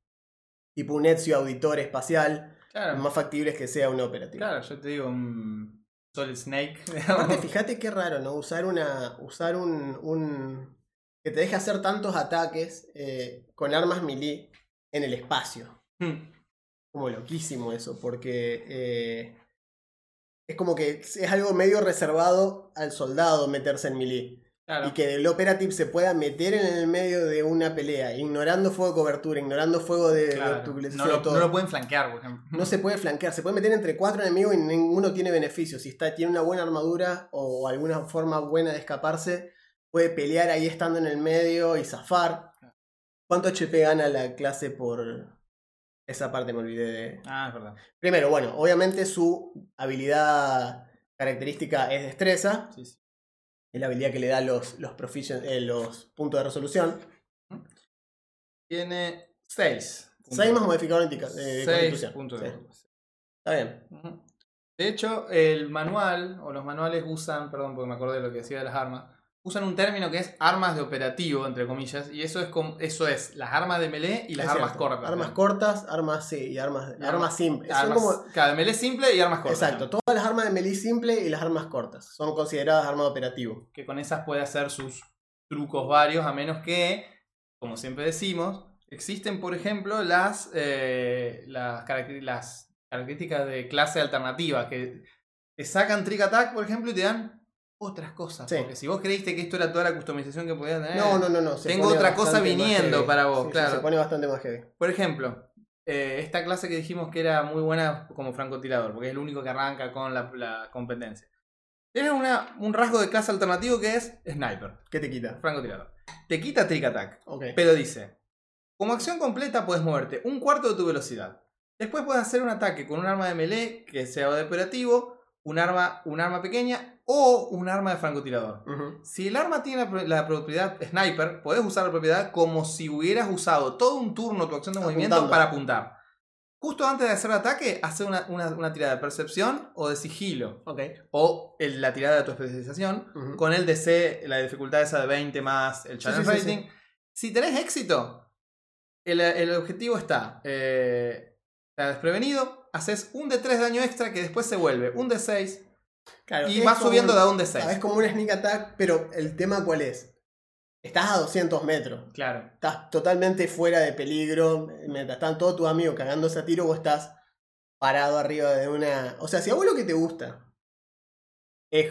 tipo un Ezio auditor espacial, Claro. más factible es que sea un operativo. Claro, yo te digo un Solid Snake. *laughs* Aparte, *laughs* fíjate qué raro, ¿no? Usar una. Usar un. un que te deje hacer tantos ataques eh, con armas melee en el espacio. Hmm. Como loquísimo eso, porque. eh, es como que es algo medio reservado al soldado meterse en melee. Claro. Y que el operative se pueda meter en el medio de una pelea, ignorando fuego de cobertura, ignorando fuego de, Claro. obstaculización, No, lo, todo. no lo pueden flanquear, por ejemplo. No se puede flanquear, se puede meter entre cuatro enemigos y ninguno tiene beneficio. Si está, tiene una buena armadura o alguna forma buena de escaparse, puede pelear ahí estando en el medio y zafar. ¿Cuánto HP gana la clase por esa parte? Me olvidé de. Ah, es verdad. Primero, bueno, obviamente su habilidad característica es destreza. Sí, sí. Es la habilidad que le da los, los, eh, los puntos de resolución. Tiene 6. 6 más modificador de 6 constitución. puntos de Sí. Está bien. De hecho, el manual, o los manuales usan, perdón porque me acordé de lo que decía de las armas, usan un término que es armas de operativo, entre comillas, y eso es como, eso es las armas de melee y las Es armas cierto. cortas. Armas ¿no? cortas, armas sí, y armas, armas simples. Armas, como- Claro, melee simple y armas cortas. exacto, ¿no? todas las armas de melee simple y las armas cortas son consideradas armas de operativo. Que con esas puede hacer sus trucos varios, a menos que, como siempre decimos, existen, por ejemplo, las, eh, las, caracter- las características de clase alternativa, que te sacan trick attack, por ejemplo, y te dan otras cosas. Sí. Porque si vos creíste que esto era toda la customización que podías tener. No, no, no, no. tengo otra cosa viniendo para vos, Sí, sí, claro. se pone bastante más heavy. Por ejemplo, eh, esta clase que dijimos que era muy buena como francotirador, porque es el único que arranca con la, la competencia. Tiene una, un rasgo de clase alternativo que es sniper, ¿Qué te quita? francotirador. Te quita trick attack, Ok. pero dice, como acción completa puedes moverte un cuarto de tu velocidad. Después puedes hacer un ataque con un arma de melee que sea de operativo, un arma, un arma pequeña o un arma de francotirador. Si el arma tiene la, pro- la propiedad sniper, podés usar la propiedad como si hubieras usado todo un turno tu acción de movimiento para apuntar. Justo antes de hacer el ataque, hacer una, una- una tirada de percepción o de sigilo. O el- la tirada de tu especialización con el DC, la dificultad esa de 20 más el challenge sí, sí, rating. Si tenés éxito, el, el objetivo está, eh, desprevenido, haces un de 3 de daño extra que después se vuelve un de 6 Claro, y vas subiendo un- de a un de 6. Es como un sneak attack, pero el tema cuál es? Estás a 200 metros. Claro. Estás totalmente fuera de peligro. Mientras están todos tus amigos cagándose a tiro, vos estás parado arriba de una. O sea, si a vos lo que te gusta es.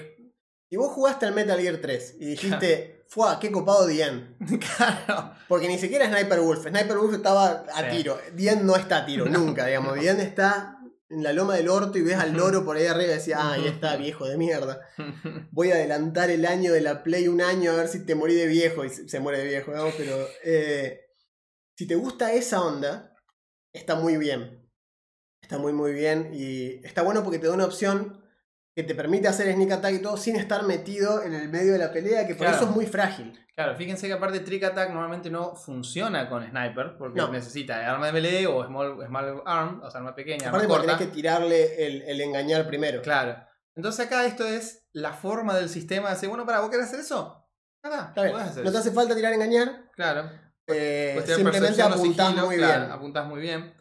Si vos jugaste al Metal Gear 3 y dijiste, ¡Fua! ¡Qué copado Dien! *laughs* claro. Porque ni siquiera Sniper Wolf. Sniper Wolf estaba a Sí. tiro. Dien no está a tiro, nunca, digamos. Dien está en la loma del orto y ves al loro por ahí arriba y decís, ah, ahí está, viejo de mierda. *laughs* Voy a adelantar el año de la Play un año a ver si te morí de viejo. Y se se muere de viejo, ¿no? Pero eh, si te gusta esa onda, está muy bien. Está muy, muy bien. Y está bueno porque te da una opción que te permite hacer sneak attack y todo sin estar metido en el medio de la pelea, que por Claro. eso es muy frágil. Claro, fíjense que aparte Trick Attack normalmente no funciona con Sniper, porque No. necesita arma de melee o small, small arm, o sea, arma pequeña, arma Aparte porque tenés que tirarle el, el engañar primero. Claro. Entonces acá esto es la forma del sistema de decir, bueno, para, ¿vos querés hacer eso? Hacer No te hace falta tirar engañar. Claro. eh, simplemente apuntás sigilo, muy claro, bien. apuntás muy bien.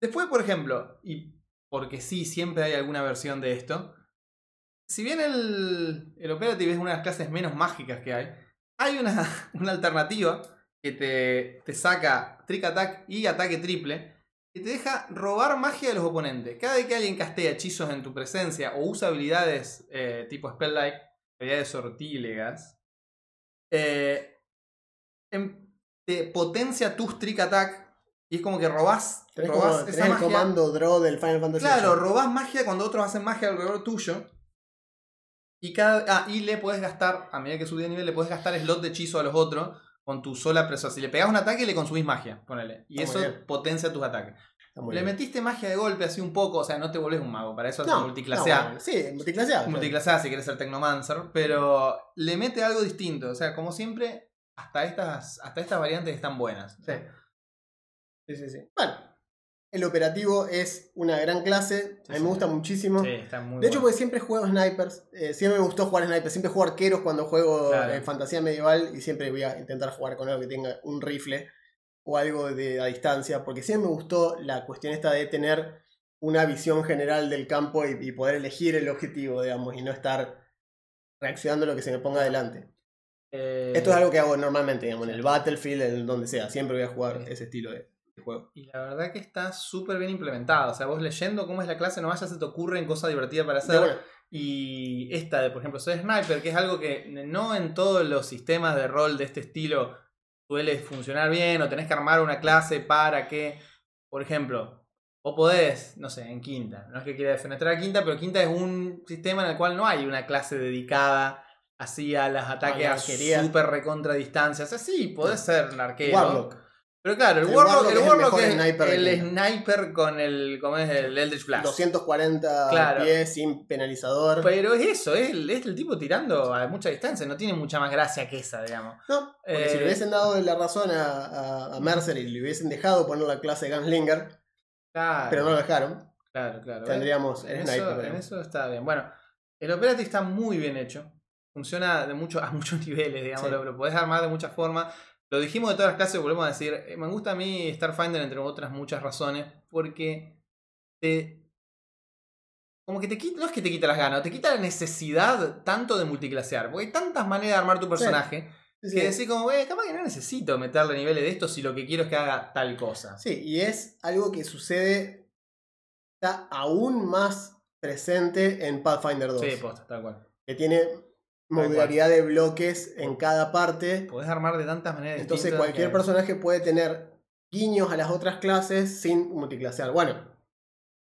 Después, por ejemplo, y porque sí, siempre hay alguna versión de esto, si bien el, el Operative es una de las clases menos mágicas que hay, hay una, *laughs* una alternativa que te, te saca Trick Attack y ataque triple, que te deja robar magia de los oponentes. Cada vez que alguien castea hechizos en tu presencia o usa habilidades eh, tipo Spell-like, habilidades sortílegas, eh, em- te potencia tus Trick Attack y es como que robás, robás como- esa el magia. comando draw del Final Fantasy. Claro, robás magia cuando otros hacen magia alrededor tuyo. Y cada. Ah, y le puedes gastar, a medida que subís de nivel, le puedes gastar slot de hechizo a los otros con tu sola presa. Si le pegás un ataque, le consumís magia, ponele. Y Está eso bien. potencia tus ataques. Le bien. metiste magia de golpe así un poco, o sea, no te volvés un mago, para eso No, bueno, sí, multiclaseado. multiclasear si quieres ser Tecnomancer, pero le mete algo distinto. O sea, como siempre, hasta estas, hasta estas variantes están buenas. Sí. Sí, sí, sí. Bueno, el operativo es una gran clase. Sí, a mí sí. me gusta muchísimo. Sí, está muy de hecho, porque siempre juego snipers. eh, siempre me gustó jugar snipers. Siempre juego arqueros cuando juego Claro. eh, fantasía medieval. Y siempre voy a intentar jugar con algo que tenga un rifle o algo de a distancia. Porque siempre me gustó la cuestión esta de tener una visión general del campo y, y poder elegir el objetivo, digamos, y no estar reaccionando a lo que se me ponga adelante. Eh, Esto es algo que hago normalmente, digamos, en el Battlefield, en donde sea. Siempre voy a jugar ese estilo de, juego. Y la verdad que está súper bien implementado. O sea, vos leyendo cómo es la clase, nomás ya se te ocurren cosas divertidas para hacer. Bueno, Y esta de, por ejemplo, ser sniper, que es algo que no en todos los sistemas de rol de este estilo suele funcionar bien, o tenés que armar una clase para que, por ejemplo, vos podés, no sé, en quinta, no es que quiera defenestrar a quinta, pero quinta es un sistema en el cual no hay una clase dedicada así a los ataques la a arquería. super recontra distancia. O sea, sí, podés ser un arquero. Warlock. Pero claro, el, El Warlock, Warlock el es el Warlock sniper el sniper con el, ¿cómo es? el Eldritch Blast. 240 Claro. pies sin penalizador. Pero es eso, es el, es el tipo tirando a mucha distancia, no tiene mucha más gracia que esa, digamos. no, porque Eh, si le hubiesen dado la razón a, a, a Mercer y le hubiesen dejado poner la clase de Gunslinger, Claro, pero no lo dejaron, claro, claro. tendríamos en el eso, sniper. en eso está bien. Bueno, el Operative está muy bien hecho. funciona de mucho, *laughs* a muchos niveles, digamos, Sí. lo, lo podés armar de muchas formas. Lo dijimos de todas las clases, volvemos a decir, eh, me gusta a mí Starfinder entre otras muchas razones, porque te... Como que te quita, no es que te quita las ganas, te quita la necesidad tanto de multiclasear, porque hay tantas maneras de armar tu personaje Sí, sí. que decís como, eh, capaz que no necesito meterle niveles de esto si lo que quiero es que haga tal cosa. Sí, y es algo que sucede, está aún más presente en Pathfinder 2. Sí, posta, tal cual. que tiene modularidad de bloques en cada parte. Podés armar de tantas maneras Entonces cualquier que- personaje puede tener guiños a las otras clases sin multiclasear. Bueno,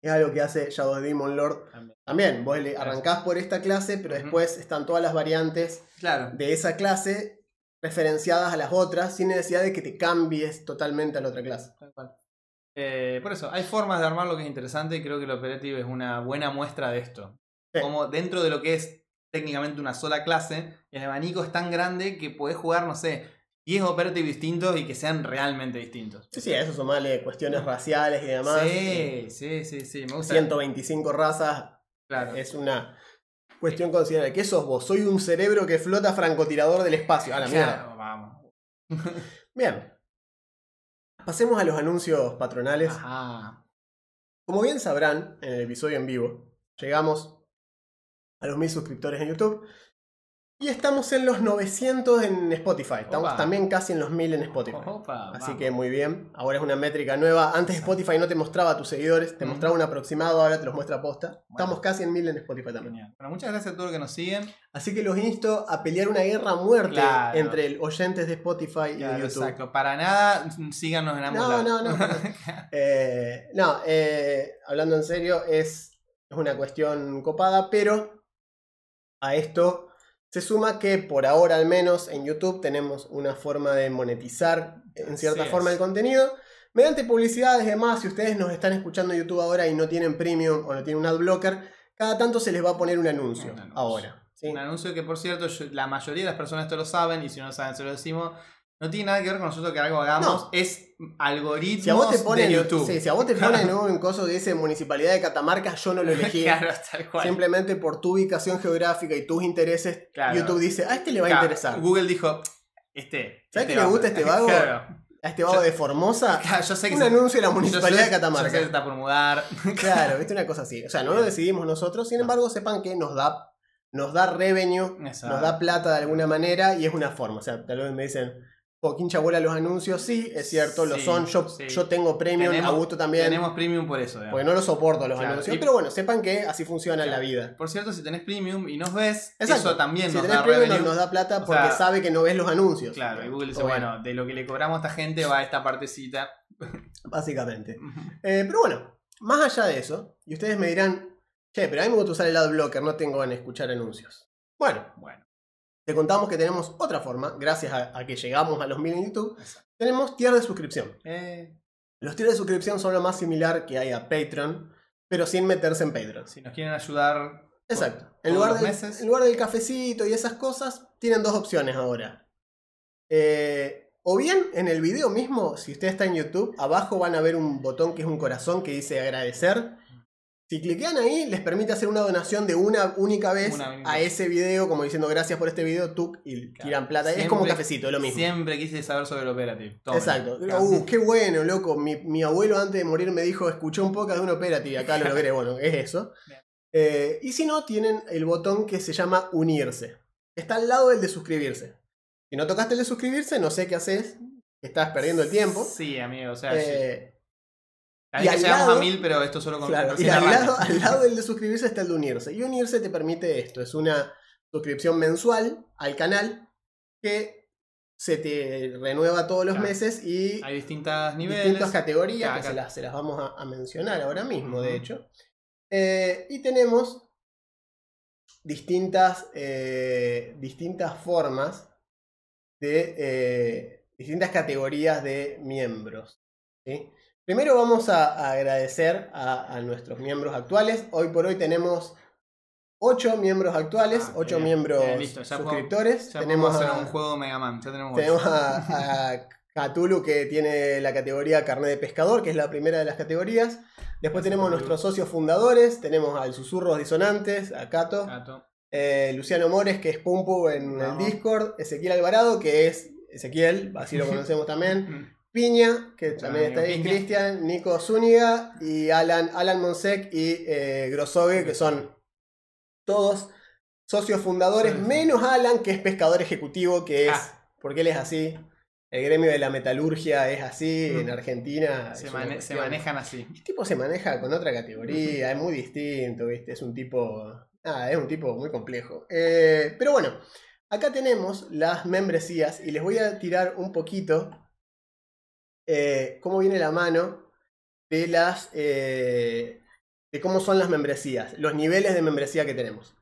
es algo que hace Shadow Demon Lord También. también. Vos le arrancás por esta clase, pero después están todas las variantes Claro. de esa clase referenciadas a las otras sin necesidad de que te cambies totalmente a la otra clase. Eh, por eso, hay formas de armar lo que es interesante y creo que el Operative es una buena muestra de esto. Sí. Como dentro de lo que es técnicamente una sola clase, el abanico es tan grande que podés jugar, no sé, 10 Operative distintos y que sean realmente distintos. Sí, sí, a eso sumarle cuestiones raciales y demás. Sí, sí, sí, sí, me gusta. 125 razas Claro. es una cuestión considerable. ¿Qué sos vos? Soy un cerebro que flota francotirador del espacio. A la mierda. Claro, vamos. *laughs* Bien. Pasemos a los anuncios patronales. Ajá. Como bien sabrán, en el episodio en vivo, llegamos a los 1000 suscriptores en YouTube. Y estamos en los 900 en Spotify. Estamos Opa. también casi en los 1000 en Spotify. Opa, Así vamos. que muy bien. Ahora es una métrica nueva. Antes Spotify no te mostraba a tus seguidores, te mostraba un aproximado, ahora te los muestra posta. Estamos casi en 1000 en Spotify también. Genial. Bueno, muchas gracias a todos los que nos siguen. Así que los insto a pelear una guerra a muerte Claro. entre oyentes de Spotify y de YouTube. exacto. Para nada, síganos en ambos No, lados. no, no. *laughs* Eh, no, eh, hablando en serio, es, es una cuestión copada, pero a esto se suma que por ahora al menos en YouTube tenemos una forma de monetizar en cierta Así forma es. el contenido. Mediante publicidades y demás, si ustedes nos están escuchando en YouTube ahora y no tienen premium o no tienen un adblocker, cada tanto se les va a poner un anuncio, Un anuncio. ahora. ¿sí? Un anuncio que, por cierto, yo- la mayoría de las personas esto lo saben y si no lo saben, se lo decimos. No tiene nada que ver con nosotros que algo hagamos. No. Es algoritmos Si a vos te ponen, de YouTube. sí, si a vos te ponen un coso que dice Municipalidad de Catamarca, yo no lo *laughs* elegí. claro, tal cual. Simplemente por tu ubicación geográfica y tus intereses, Claro. YouTube dice, a este le va a interesar. Google dijo, este. ¿Sabes este que le gusta este vago? Claro. A este vago Yo- de Formosa, *laughs* Claro, yo sé que un se- anuncio de la Municipalidad de Catamarca. Yo sé que está por mudar. *laughs* Claro, viste una cosa así. O sea, no lo decidimos nosotros, sin embargo, sepan que nos da, nos da revenue, Exacto. nos da plata de alguna manera y es una forma. O sea, tal vez me dicen, oh, quincha bola los anuncios, sí, es cierto, lo Sí, son. Yo, sí. yo tengo premium, Tenemos- Augusto también. Tenemos premium por eso. digamos. Porque no lo soporto los Claro, anuncios. y- Pero bueno, sepan que así funciona Claro. la vida. Por cierto, si tenés premium y nos ves, Exacto. eso también si nos tenés da premium revenue. nos da plata O porque sea, sabe que no ves los anuncios. Claro, y Google dice, bueno, de lo que le cobramos a esta gente va esta partecita. *laughs* Básicamente. *laughs* Eh, pero bueno, más allá de eso, y ustedes me dirán, che, pero a mí me gusta usar el adblocker, no tengo ganas de escuchar anuncios. Bueno, Bueno, te contamos que tenemos otra forma, gracias a, a que llegamos a los mil en YouTube, Exacto. tenemos tier de suscripción. eh, Los tiers de suscripción son lo más similar que hay a Patreon, pero sin meterse en Patreon. si nos quieren ayudar. Exacto. todos En lugar, del, meses. en lugar del cafecito y esas cosas, tienen dos opciones ahora. Eh, o bien en el video mismo, si usted está en YouTube, abajo van a ver un botón que es un corazón que dice agradecer. Si cliquean ahí, les permite hacer una donación de una única vez Una a ese video, como diciendo gracias por este video, tú, y Claro. tiran plata. es Siempre- como un cafecito, es lo mismo. Siempre quise saber sobre el Operative. Exacto. Claro. Uh, qué bueno, loco. Mi, mi abuelo antes de morir me dijo, escuché un podcast de un Operative. Acá lo logré. Bueno, es eso. Eh, y si no, tienen el botón que se llama unirse. Está al lado del de suscribirse. Si no tocaste el de suscribirse, no sé qué haces. Estás perdiendo el tiempo. Sí, amigo. O sea, Eh, ahí que lado- a mil, pero esto solo con claro, y al lado, al lado del de suscribirse está el de unirse. Y unirse te permite esto. Es una suscripción mensual al canal que se te renueva todos los Claro. meses y Hay distintas niveles. distintas categorías que se las, se las vamos a, a mencionar ahora mismo, de hecho. Eh, y tenemos distintas, eh, distintas formas de eh, distintas categorías de miembros. ¿sí? Primero vamos a, agradecer a, a nuestros miembros actuales. Hoy por hoy tenemos 8 miembros actuales, Ah, 8 bien, miembros bien, listo, ya podemos- suscriptores. Ya tenemos hacer a- un juego Mega Man. Ya tenemos, tenemos ocho. a, a Cthulhu que tiene la categoría carnet de pescador, que es la primera de las categorías. Después Gracias, tenemos nuestros socios fundadores, tenemos al Susurros Disonantes, a Cato. Gato. eh, Luciano Mores, que es Pumpu en el. Discord, Ezequiel Alvarado, que es Ezequiel, así lo *laughs* conocemos también, Piña, que también está ahí. Cristian, Nico Zúñiga y Alan, Alan Monsec y eh, Grosogue, que son todos socios fundadores, Sí. menos Alan, que es pescador ejecutivo, que es, Ah. porque él es así. El gremio de la metalurgia es así, Mm. en Argentina. Se, mane- manejan así. el tipo se maneja con otra categoría, es muy distinto, ¿viste? Es un tipo. Ah, es un tipo muy complejo. Eh, pero bueno, acá tenemos las membresías y les voy a tirar un poquito eh, cómo viene la mano de las. eh, de cómo son las membresías, los niveles de membresía que tenemos.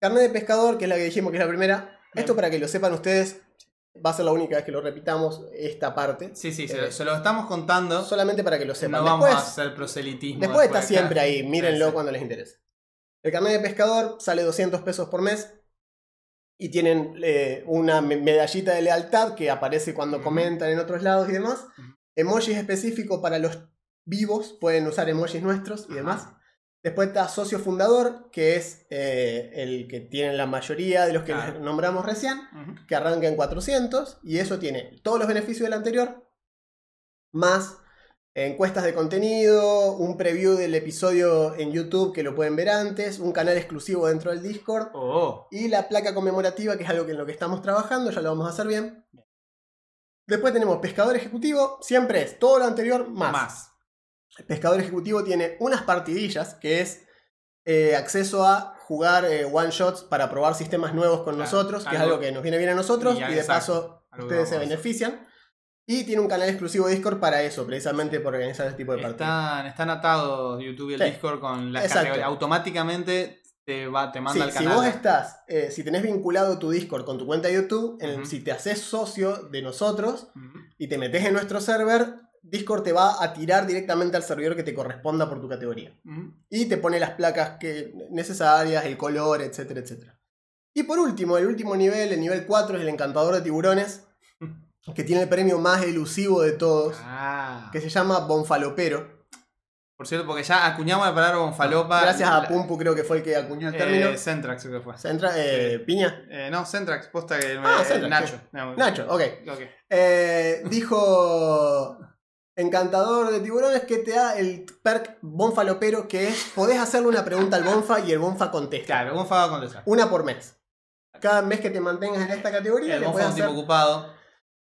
Carnet de pescador, que es la que dijimos que es la primera. Esto para que lo sepan ustedes, va a ser la única vez que lo repitamos, esta parte. Sí, sí, se, Eh, lo, se lo estamos contando. Solamente para que lo sepan. No vamos Después, a hacer proselitismo. Después está acá. siempre ahí, mírenlo Sí, cuando les interese. El carnet de pescador sale 200 pesos por mes y tienen eh, una me- medallita de lealtad que aparece cuando comentan en otros lados y demás. Emojis específicos para los vivos, pueden usar emojis nuestros y Ajá. demás. Después está socio fundador, que es eh, el que tienen la mayoría de los que Claro. les nombramos recién que arranca en 400 y eso tiene todos los beneficios del anterior, más encuestas de contenido, un preview del episodio en YouTube que lo pueden ver antes, un canal exclusivo dentro del Discord Oh, y la placa conmemorativa que es algo que en lo que estamos trabajando, ya lo vamos a hacer bien. Después tenemos pescador ejecutivo, siempre es todo lo anterior más. más. El pescador ejecutivo tiene unas partidillas que es eh, acceso a jugar eh, one shots para probar sistemas nuevos con Claro, nosotros, que es algo- que nos viene bien a nosotros Y de exacto, paso ustedes se benefician. Y tiene un canal exclusivo de Discord para eso, precisamente por organizar este tipo de partidas. Están, están atados YouTube y el Sí. Discord con las Exacto. categorías. Automáticamente te, va, te Sí, manda al si canal. vos estás, eh, si tenés vinculado tu Discord con tu cuenta de YouTube, en el- Ujú. si te haces socio de nosotros y te metes en nuestro server, Discord te va a tirar directamente al servidor que te corresponda por tu categoría. Y te pone las placas que, necesarias, el color, etcétera, etcétera. Y por último, el último nivel, el nivel 4, es el encantador de tiburones, que tiene el premio más elusivo de todos, Ah. que se llama Bonfalopero. Por cierto, porque ya acuñamos la palabra bonfalopa. Gracias a La- Pumpu creo que fue el que acuñó el término. Eh, Centrax creo que fue. Se entra, eh, Piña. Eh, no, Centrax, posta que Ah, eh, Centrax, Nacho. No, Nacho, ok. ok. Eh, dijo Encantador de tiburones que te da el perk Bonfalopero, que es podés hacerle una pregunta al Bonfa y el Bonfa contesta. Claro, Bonfa va a contestar. Una por mes. Cada mes que te mantengas en esta categoría, El le Bonfa es un tipo hacer... ocupado,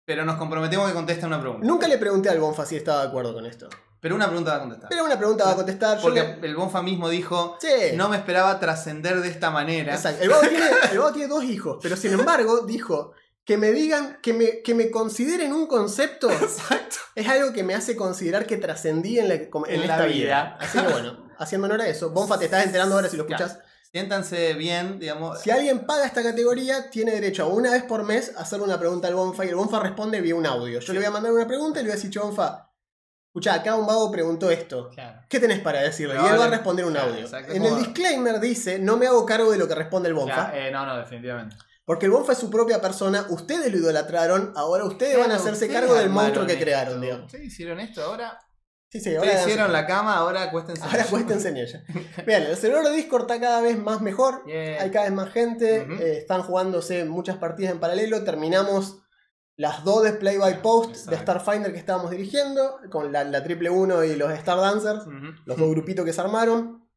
pero nos comprometemos que contesta una pregunta. Nunca le pregunté al Bonfa si estaba de acuerdo con esto. Pero una pregunta va a contestar. Pero una pregunta va a contestar. Yo Porque le- el Bonfa mismo dijo, Sí. no me esperaba trascender de esta manera. Exacto. El vago, *laughs* tiene, dos hijos, pero sin embargo dijo que me digan, que me, que me consideren un concepto Exacto. es algo que me hace considerar que trascendí en, la, en En esta la vida. vida. Así que bueno, haciendo honor a eso. Bonfa, te estás enterando ahora si lo Claro. escuchas. Siéntanse bien, digamos. Si alguien paga esta categoría, tiene derecho a una vez por mes a hacerle una pregunta al Bonfa y el Bonfa responde vía un audio. Yo le voy a mandar una pregunta y le voy a decir, "Che, Bonfa, escuchá, acá un vago preguntó esto. Claro. ¿Qué tenés para decirle? Y él va a responder un Claro, audio. exacto, En el disclaimer dice, no me hago cargo de lo que responde el Bonfa. Ya, eh, no, no, definitivamente. Porque el Bonfa es su propia persona, ustedes lo idolatraron, ahora ustedes van a hacerse cargo del monstruo que esto. crearon, digamos. Ustedes hicieron esto, ahora. Sí, sí, ahora hicieron la cama, ahora acuéstense. Ahora cuéstense en ella. *laughs* Vean, el servidor de Discord está cada vez más mejor. Yeah. Hay cada vez más gente. Eh, están jugándose muchas partidas en paralelo. Terminamos las dos de Play by Post de. Starfinder que estábamos dirigiendo. Con la, la triple 1 y los Star Dancers. Los dos grupitos que se armaron.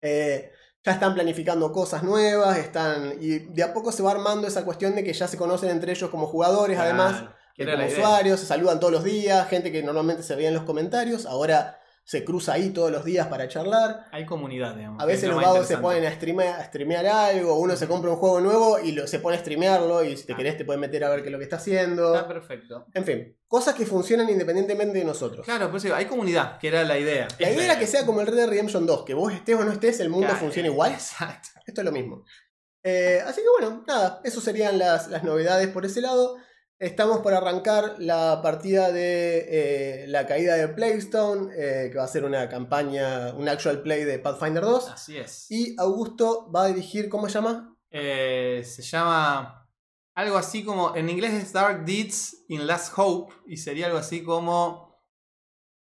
Eh, ya están planificando cosas nuevas. Están. Y de a poco se va armando esa cuestión de que ya se conocen entre ellos como jugadores, además. Como usuarios, se saludan todos los días, gente que normalmente se veía en los comentarios, ahora se cruza ahí todos los días para charlar. Hay comunidad, digamos. A veces es lo los vagos se ponen a streamear, a streamear algo, uno se compra un juego nuevo y lo- se pone a streamearlo y si te Ah. querés te puedes meter a ver qué es lo que está haciendo. Está perfecto. En fin, cosas que funcionan independientemente de nosotros. Claro, pues hay comunidad, que era la idea. La idea era que sea como el Red Dead Redemption 2, que vos estés o no estés, el mundo Claro, funciona igual. Exacto. Esto es lo mismo. Eh, así que bueno, nada, eso serían las, las novedades por ese lado. Estamos por arrancar la partida de eh, la caída de Playstone, eh, que va a ser una campaña, un actual play de Pathfinder 2. Así es. Y Augusto va a dirigir, ¿cómo se llama? Eh, se llama algo así como, en inglés es Dark Deeds in Last Hope, y sería algo así como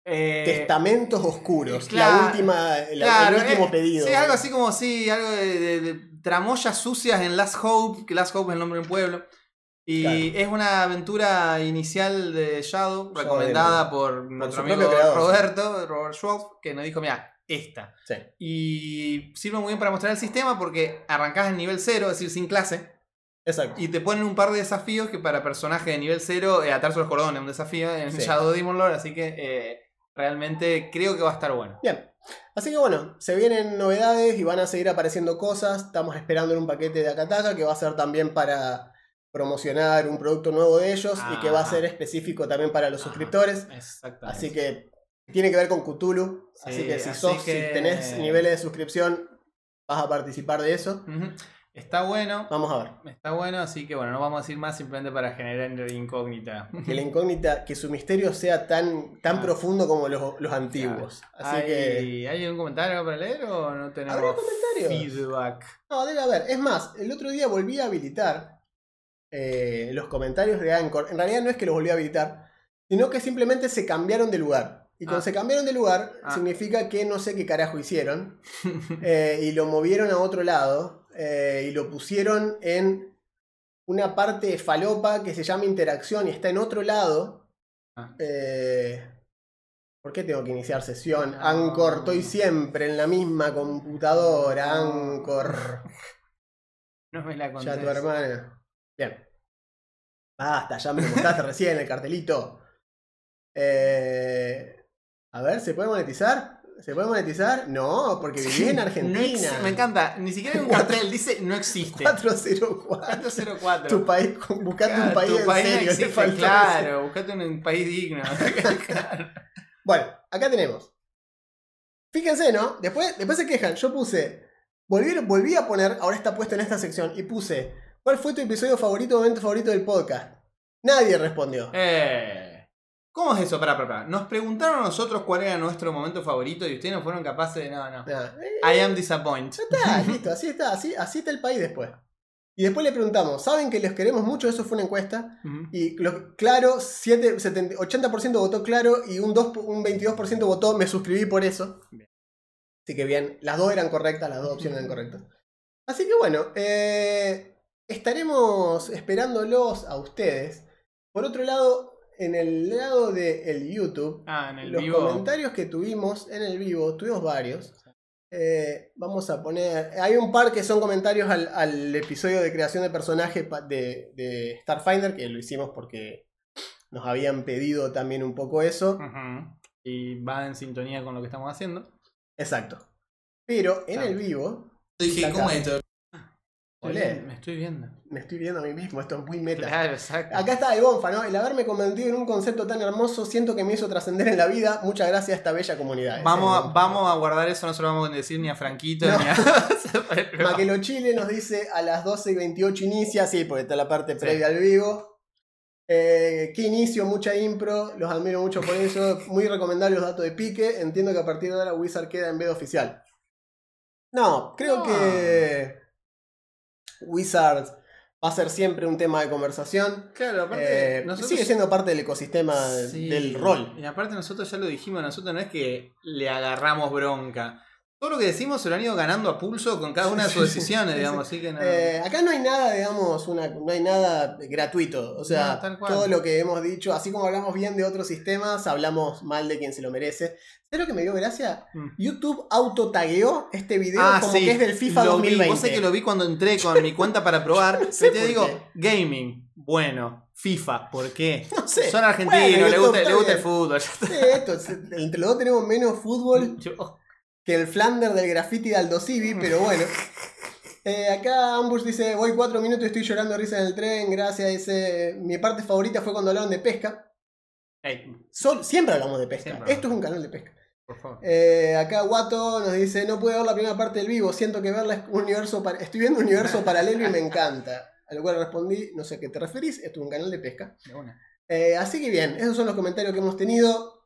Testamentos oscuros. claro, la última, la- claro, el último pedido. Sí, algo así como, sí, algo de, de- de tramoyas sucias en Last Hope, que Last Hope es el nombre de un pueblo. Y Claro. es una aventura inicial de Shadow, Shadow recomendada de- por nuestro amigo creador, Roberto, Robert Schwab, que nos dijo, mira, esta. Sí. Y sirve muy bien para mostrar el sistema porque arrancás en nivel 0, es decir, sin clase, Exacto. y te ponen un par de desafíos que para personajes de nivel 0, eh, atarse los cordones, un desafío en Sí. Shadow Demon Lord, así que eh, realmente creo que va a estar bueno. Bien. Así que bueno, se vienen novedades y van a seguir apareciendo cosas. Estamos esperando en un paquete de Akataka que va a ser también para promocionar un producto nuevo de ellos y que va a Ajá. ser específico también para los Ajá. suscriptores. Exactamente. Así que tiene que ver con Cthulhu. Sí, así que si así sos, que- si tenés niveles de suscripción, vas a participar de eso. Está bueno. Vamos a ver. Está bueno, así que bueno, no vamos a decir más simplemente para generar incógnita. Que la incógnita, que su misterio sea tan, tan Ah. profundo como los, los antiguos. Así ¿Hay, que. ¿Hay algún comentario para leer o no tenemos feedback? No, debe haber. Es más, el otro día volví a habilitar eh, los comentarios de Anchor. En realidad no es que los volví a habilitar, sino que simplemente se cambiaron de lugar. Y cuando Ah. se cambiaron de lugar, Ah. significa que no sé qué carajo hicieron. *laughs* eh, y lo movieron a otro lado. eh, y lo pusieron en una parte falopa que se llama interacción y está en otro lado. Ah. Eh, ¿Por qué tengo que iniciar sesión? No. Anchor, estoy siempre en la misma computadora. Anchor. *laughs* No me la contés. Ya tu hermana. Bien. Basta, ya me lo mostraste recién el cartelito. Eh, a ver, ¿se puede monetizar? ¿Se puede monetizar? No, porque viví en Argentina. me encanta, ni siquiera hay un cartel, dice no existe. 404. 404. Tu país, buscate Claro, un país tu en país serio. existe, claro, buscate un país digno. Claro. *laughs* *laughs* Bueno, acá tenemos. Fíjense, ¿no? Después, después se quejan. Yo puse. Volví, volví a poner, ahora está puesto en esta sección, y puse. ¿Cuál fue tu episodio favorito, momento favorito del podcast? Nadie respondió. Eh, ¿Cómo es eso? Pará, pará, pará. Nos preguntaron a nosotros cuál era nuestro momento favorito y ustedes no fueron capaces de. No, no. Nah, eh, I am disappointed. ya está, *laughs* listo, así está, así, así está el país después. Y después le preguntamos, ¿saben que les queremos mucho? Eso fue una encuesta. Y lo- claro, 7, 70, 80% votó claro y un, 2, un 22% votó me suscribí por eso. Bien. Así que bien, las dos eran correctas, las dos opciones eran correctas. Así que bueno, eh, estaremos esperándolos a ustedes. Por otro lado, en el lado del YouTube, Ah, en el los vivo. comentarios que tuvimos en el vivo, tuvimos varios. Eh, vamos a poner. Hay un par que son comentarios al, al episodio de creación de personaje de, de Starfinder, que lo hicimos porque nos habían pedido también un poco eso. Y va en sintonía con lo que estamos haciendo. Exacto. Pero en Claro. el vivo, Dije. ¿cómo es esto? Olé. Me estoy viendo. me estoy viendo a mí mismo, esto es muy meta. Claro, exacto. Acá está el Bonfa, ¿no? El haberme convertido en un concepto tan hermoso, siento que me hizo trascender en la vida. Muchas gracias a esta bella comunidad. Vamos a, vamos a guardar eso, no se lo vamos a decir ni a Franquito No. ni a. *laughs* *laughs* Maquelo Chile nos dice a las 12 y 28 inicia, sí, porque está la parte Sí. previa al vivo. Eh, qué inicio, mucha impro, los admiro mucho por eso. *laughs* Muy recomendables los datos de pique. Entiendo que a partir de ahora Wizard queda en vez oficial. No, creo No. que Wizard va a ser siempre un tema de conversación. Claro, aparte. Eh, nosotros Sigue siendo parte del ecosistema Sí. del rol. Y aparte nosotros ya lo dijimos, nosotros no es que le agarramos bronca. Todo lo que decimos se lo han ido ganando a pulso con cada una de sus decisiones, digamos, sí. así que no. Eh, acá no hay nada, digamos, una, no hay nada gratuito. O sea, No, todo lo que hemos dicho, así como hablamos bien de otros sistemas, hablamos mal de quien se lo merece. ¿Sabes lo que me dio gracia? Mm. YouTube autotagueó este video Ah, como sí, que es del FIFA lo vi. 2020. Vos sé que lo vi cuando entré con mi cuenta para probar. *laughs* No sé te digo, qué. gaming, bueno, FIFA, ¿por qué? *laughs* No sé. Son argentinos, Bueno, le gusta, le gusta el fútbol. Sí, esto, entre los dos tenemos menos fútbol Yo- que el Flander del graffiti de Aldo Civi, pero bueno. *laughs* Eh, acá Ambush dice, voy cuatro minutos y estoy llorando risa en el tren, gracias. Dice, mi parte favorita fue cuando hablaron de pesca. Sol- siempre hablamos de pesca. Siempre Esto es un canal de pesca. por favor. Eh, acá Wato nos dice, no pude ver la primera parte del vivo, siento que verla es un universo pa- estoy viendo un universo *laughs* paralelo y me encanta. A lo cual respondí, no sé a qué te referís, esto es un canal de pesca. De una. Eh, así que bien, esos son los comentarios que hemos tenido.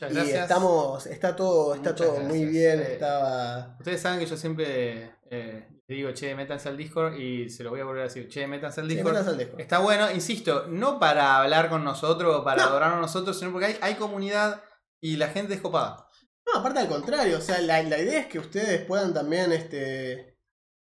Muchas Y gracias. estamos, está todo, está Muchas todo muy bien. Eh, Estaba. Ustedes saben que yo siempre eh, digo, che, métanse al Discord y se lo voy a volver a decir, che, métanse al Sí, Discord. metas al Discord. Está bueno, insisto, no para hablar con nosotros o para No. adorarnos a nosotros, sino porque hay, hay comunidad y la gente es copada. No, aparte al contrario, o sea, la, la idea es que ustedes puedan también, este,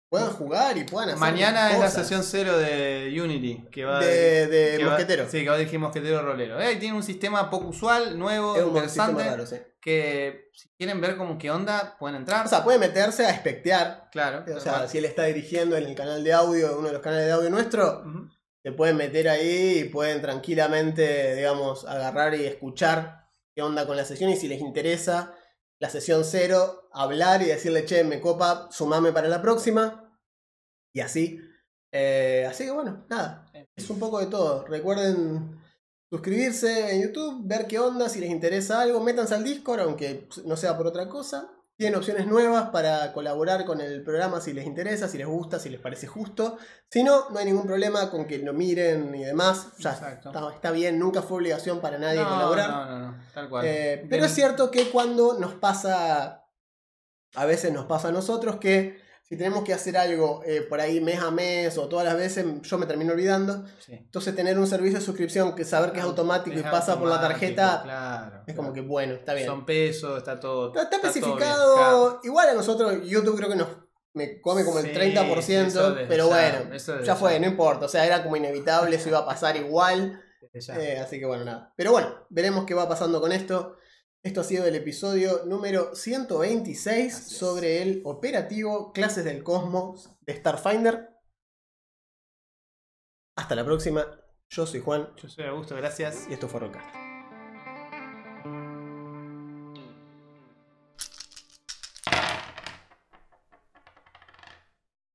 puedan jugar y puedan hacer Mañana es la sesión cero de Unity, que va de, de que va- mosquetero. sí, que va a dirigir Mosquetero Rolero. Eh, tiene un sistema poco usual, nuevo, es interesante, sistema raro, sí. que si quieren ver como qué onda, pueden entrar. O sea, puede meterse a espectear. claro. O sea, si él está dirigiendo en el canal de audio, uno de los canales de audio nuestro, se pueden meter ahí y pueden tranquilamente, digamos, agarrar y escuchar qué onda con la sesión y si les interesa la sesión cero, hablar y decirle, che, me copa, sumame para la próxima. Y así. Eh, así que bueno, nada, es un poco de todo. Recuerden suscribirse en YouTube, ver qué onda, si les interesa algo, métanse al Discord, aunque no sea por otra cosa. Tienen opciones nuevas para colaborar con el programa si les interesa, si les gusta, si les parece justo. Si no, no hay ningún problema con que lo miren y demás. Ya está, está bien, nunca fue obligación para nadie no, colaborar. No, no, no, tal cual. Eh, pero es cierto que cuando nos pasa, a veces nos pasa a nosotros que si tenemos que hacer algo eh, por ahí mes a mes o todas las veces, yo me termino olvidando. Sí. Entonces tener un servicio de suscripción que saber que es automático y pasa por la tarjeta claro, es como que bueno, está bien. Son pesos, está todo. Está, especificado, bien, claro. igual a nosotros YouTube creo que nos me come como el Sí, 30%, eso desde pero ya, bueno, ya fue, ya. no importa, o sea, era como inevitable, eso iba a pasar igual. *laughs* Eh, así que bueno, nada. Pero bueno, veremos qué va pasando con esto. Esto ha sido el episodio número 126 Así es. sobre el operativo Clases del Cosmos de Starfinder. Hasta la próxima. Yo soy Juan Yo soy Augusto, gracias. y esto fue Rollcast.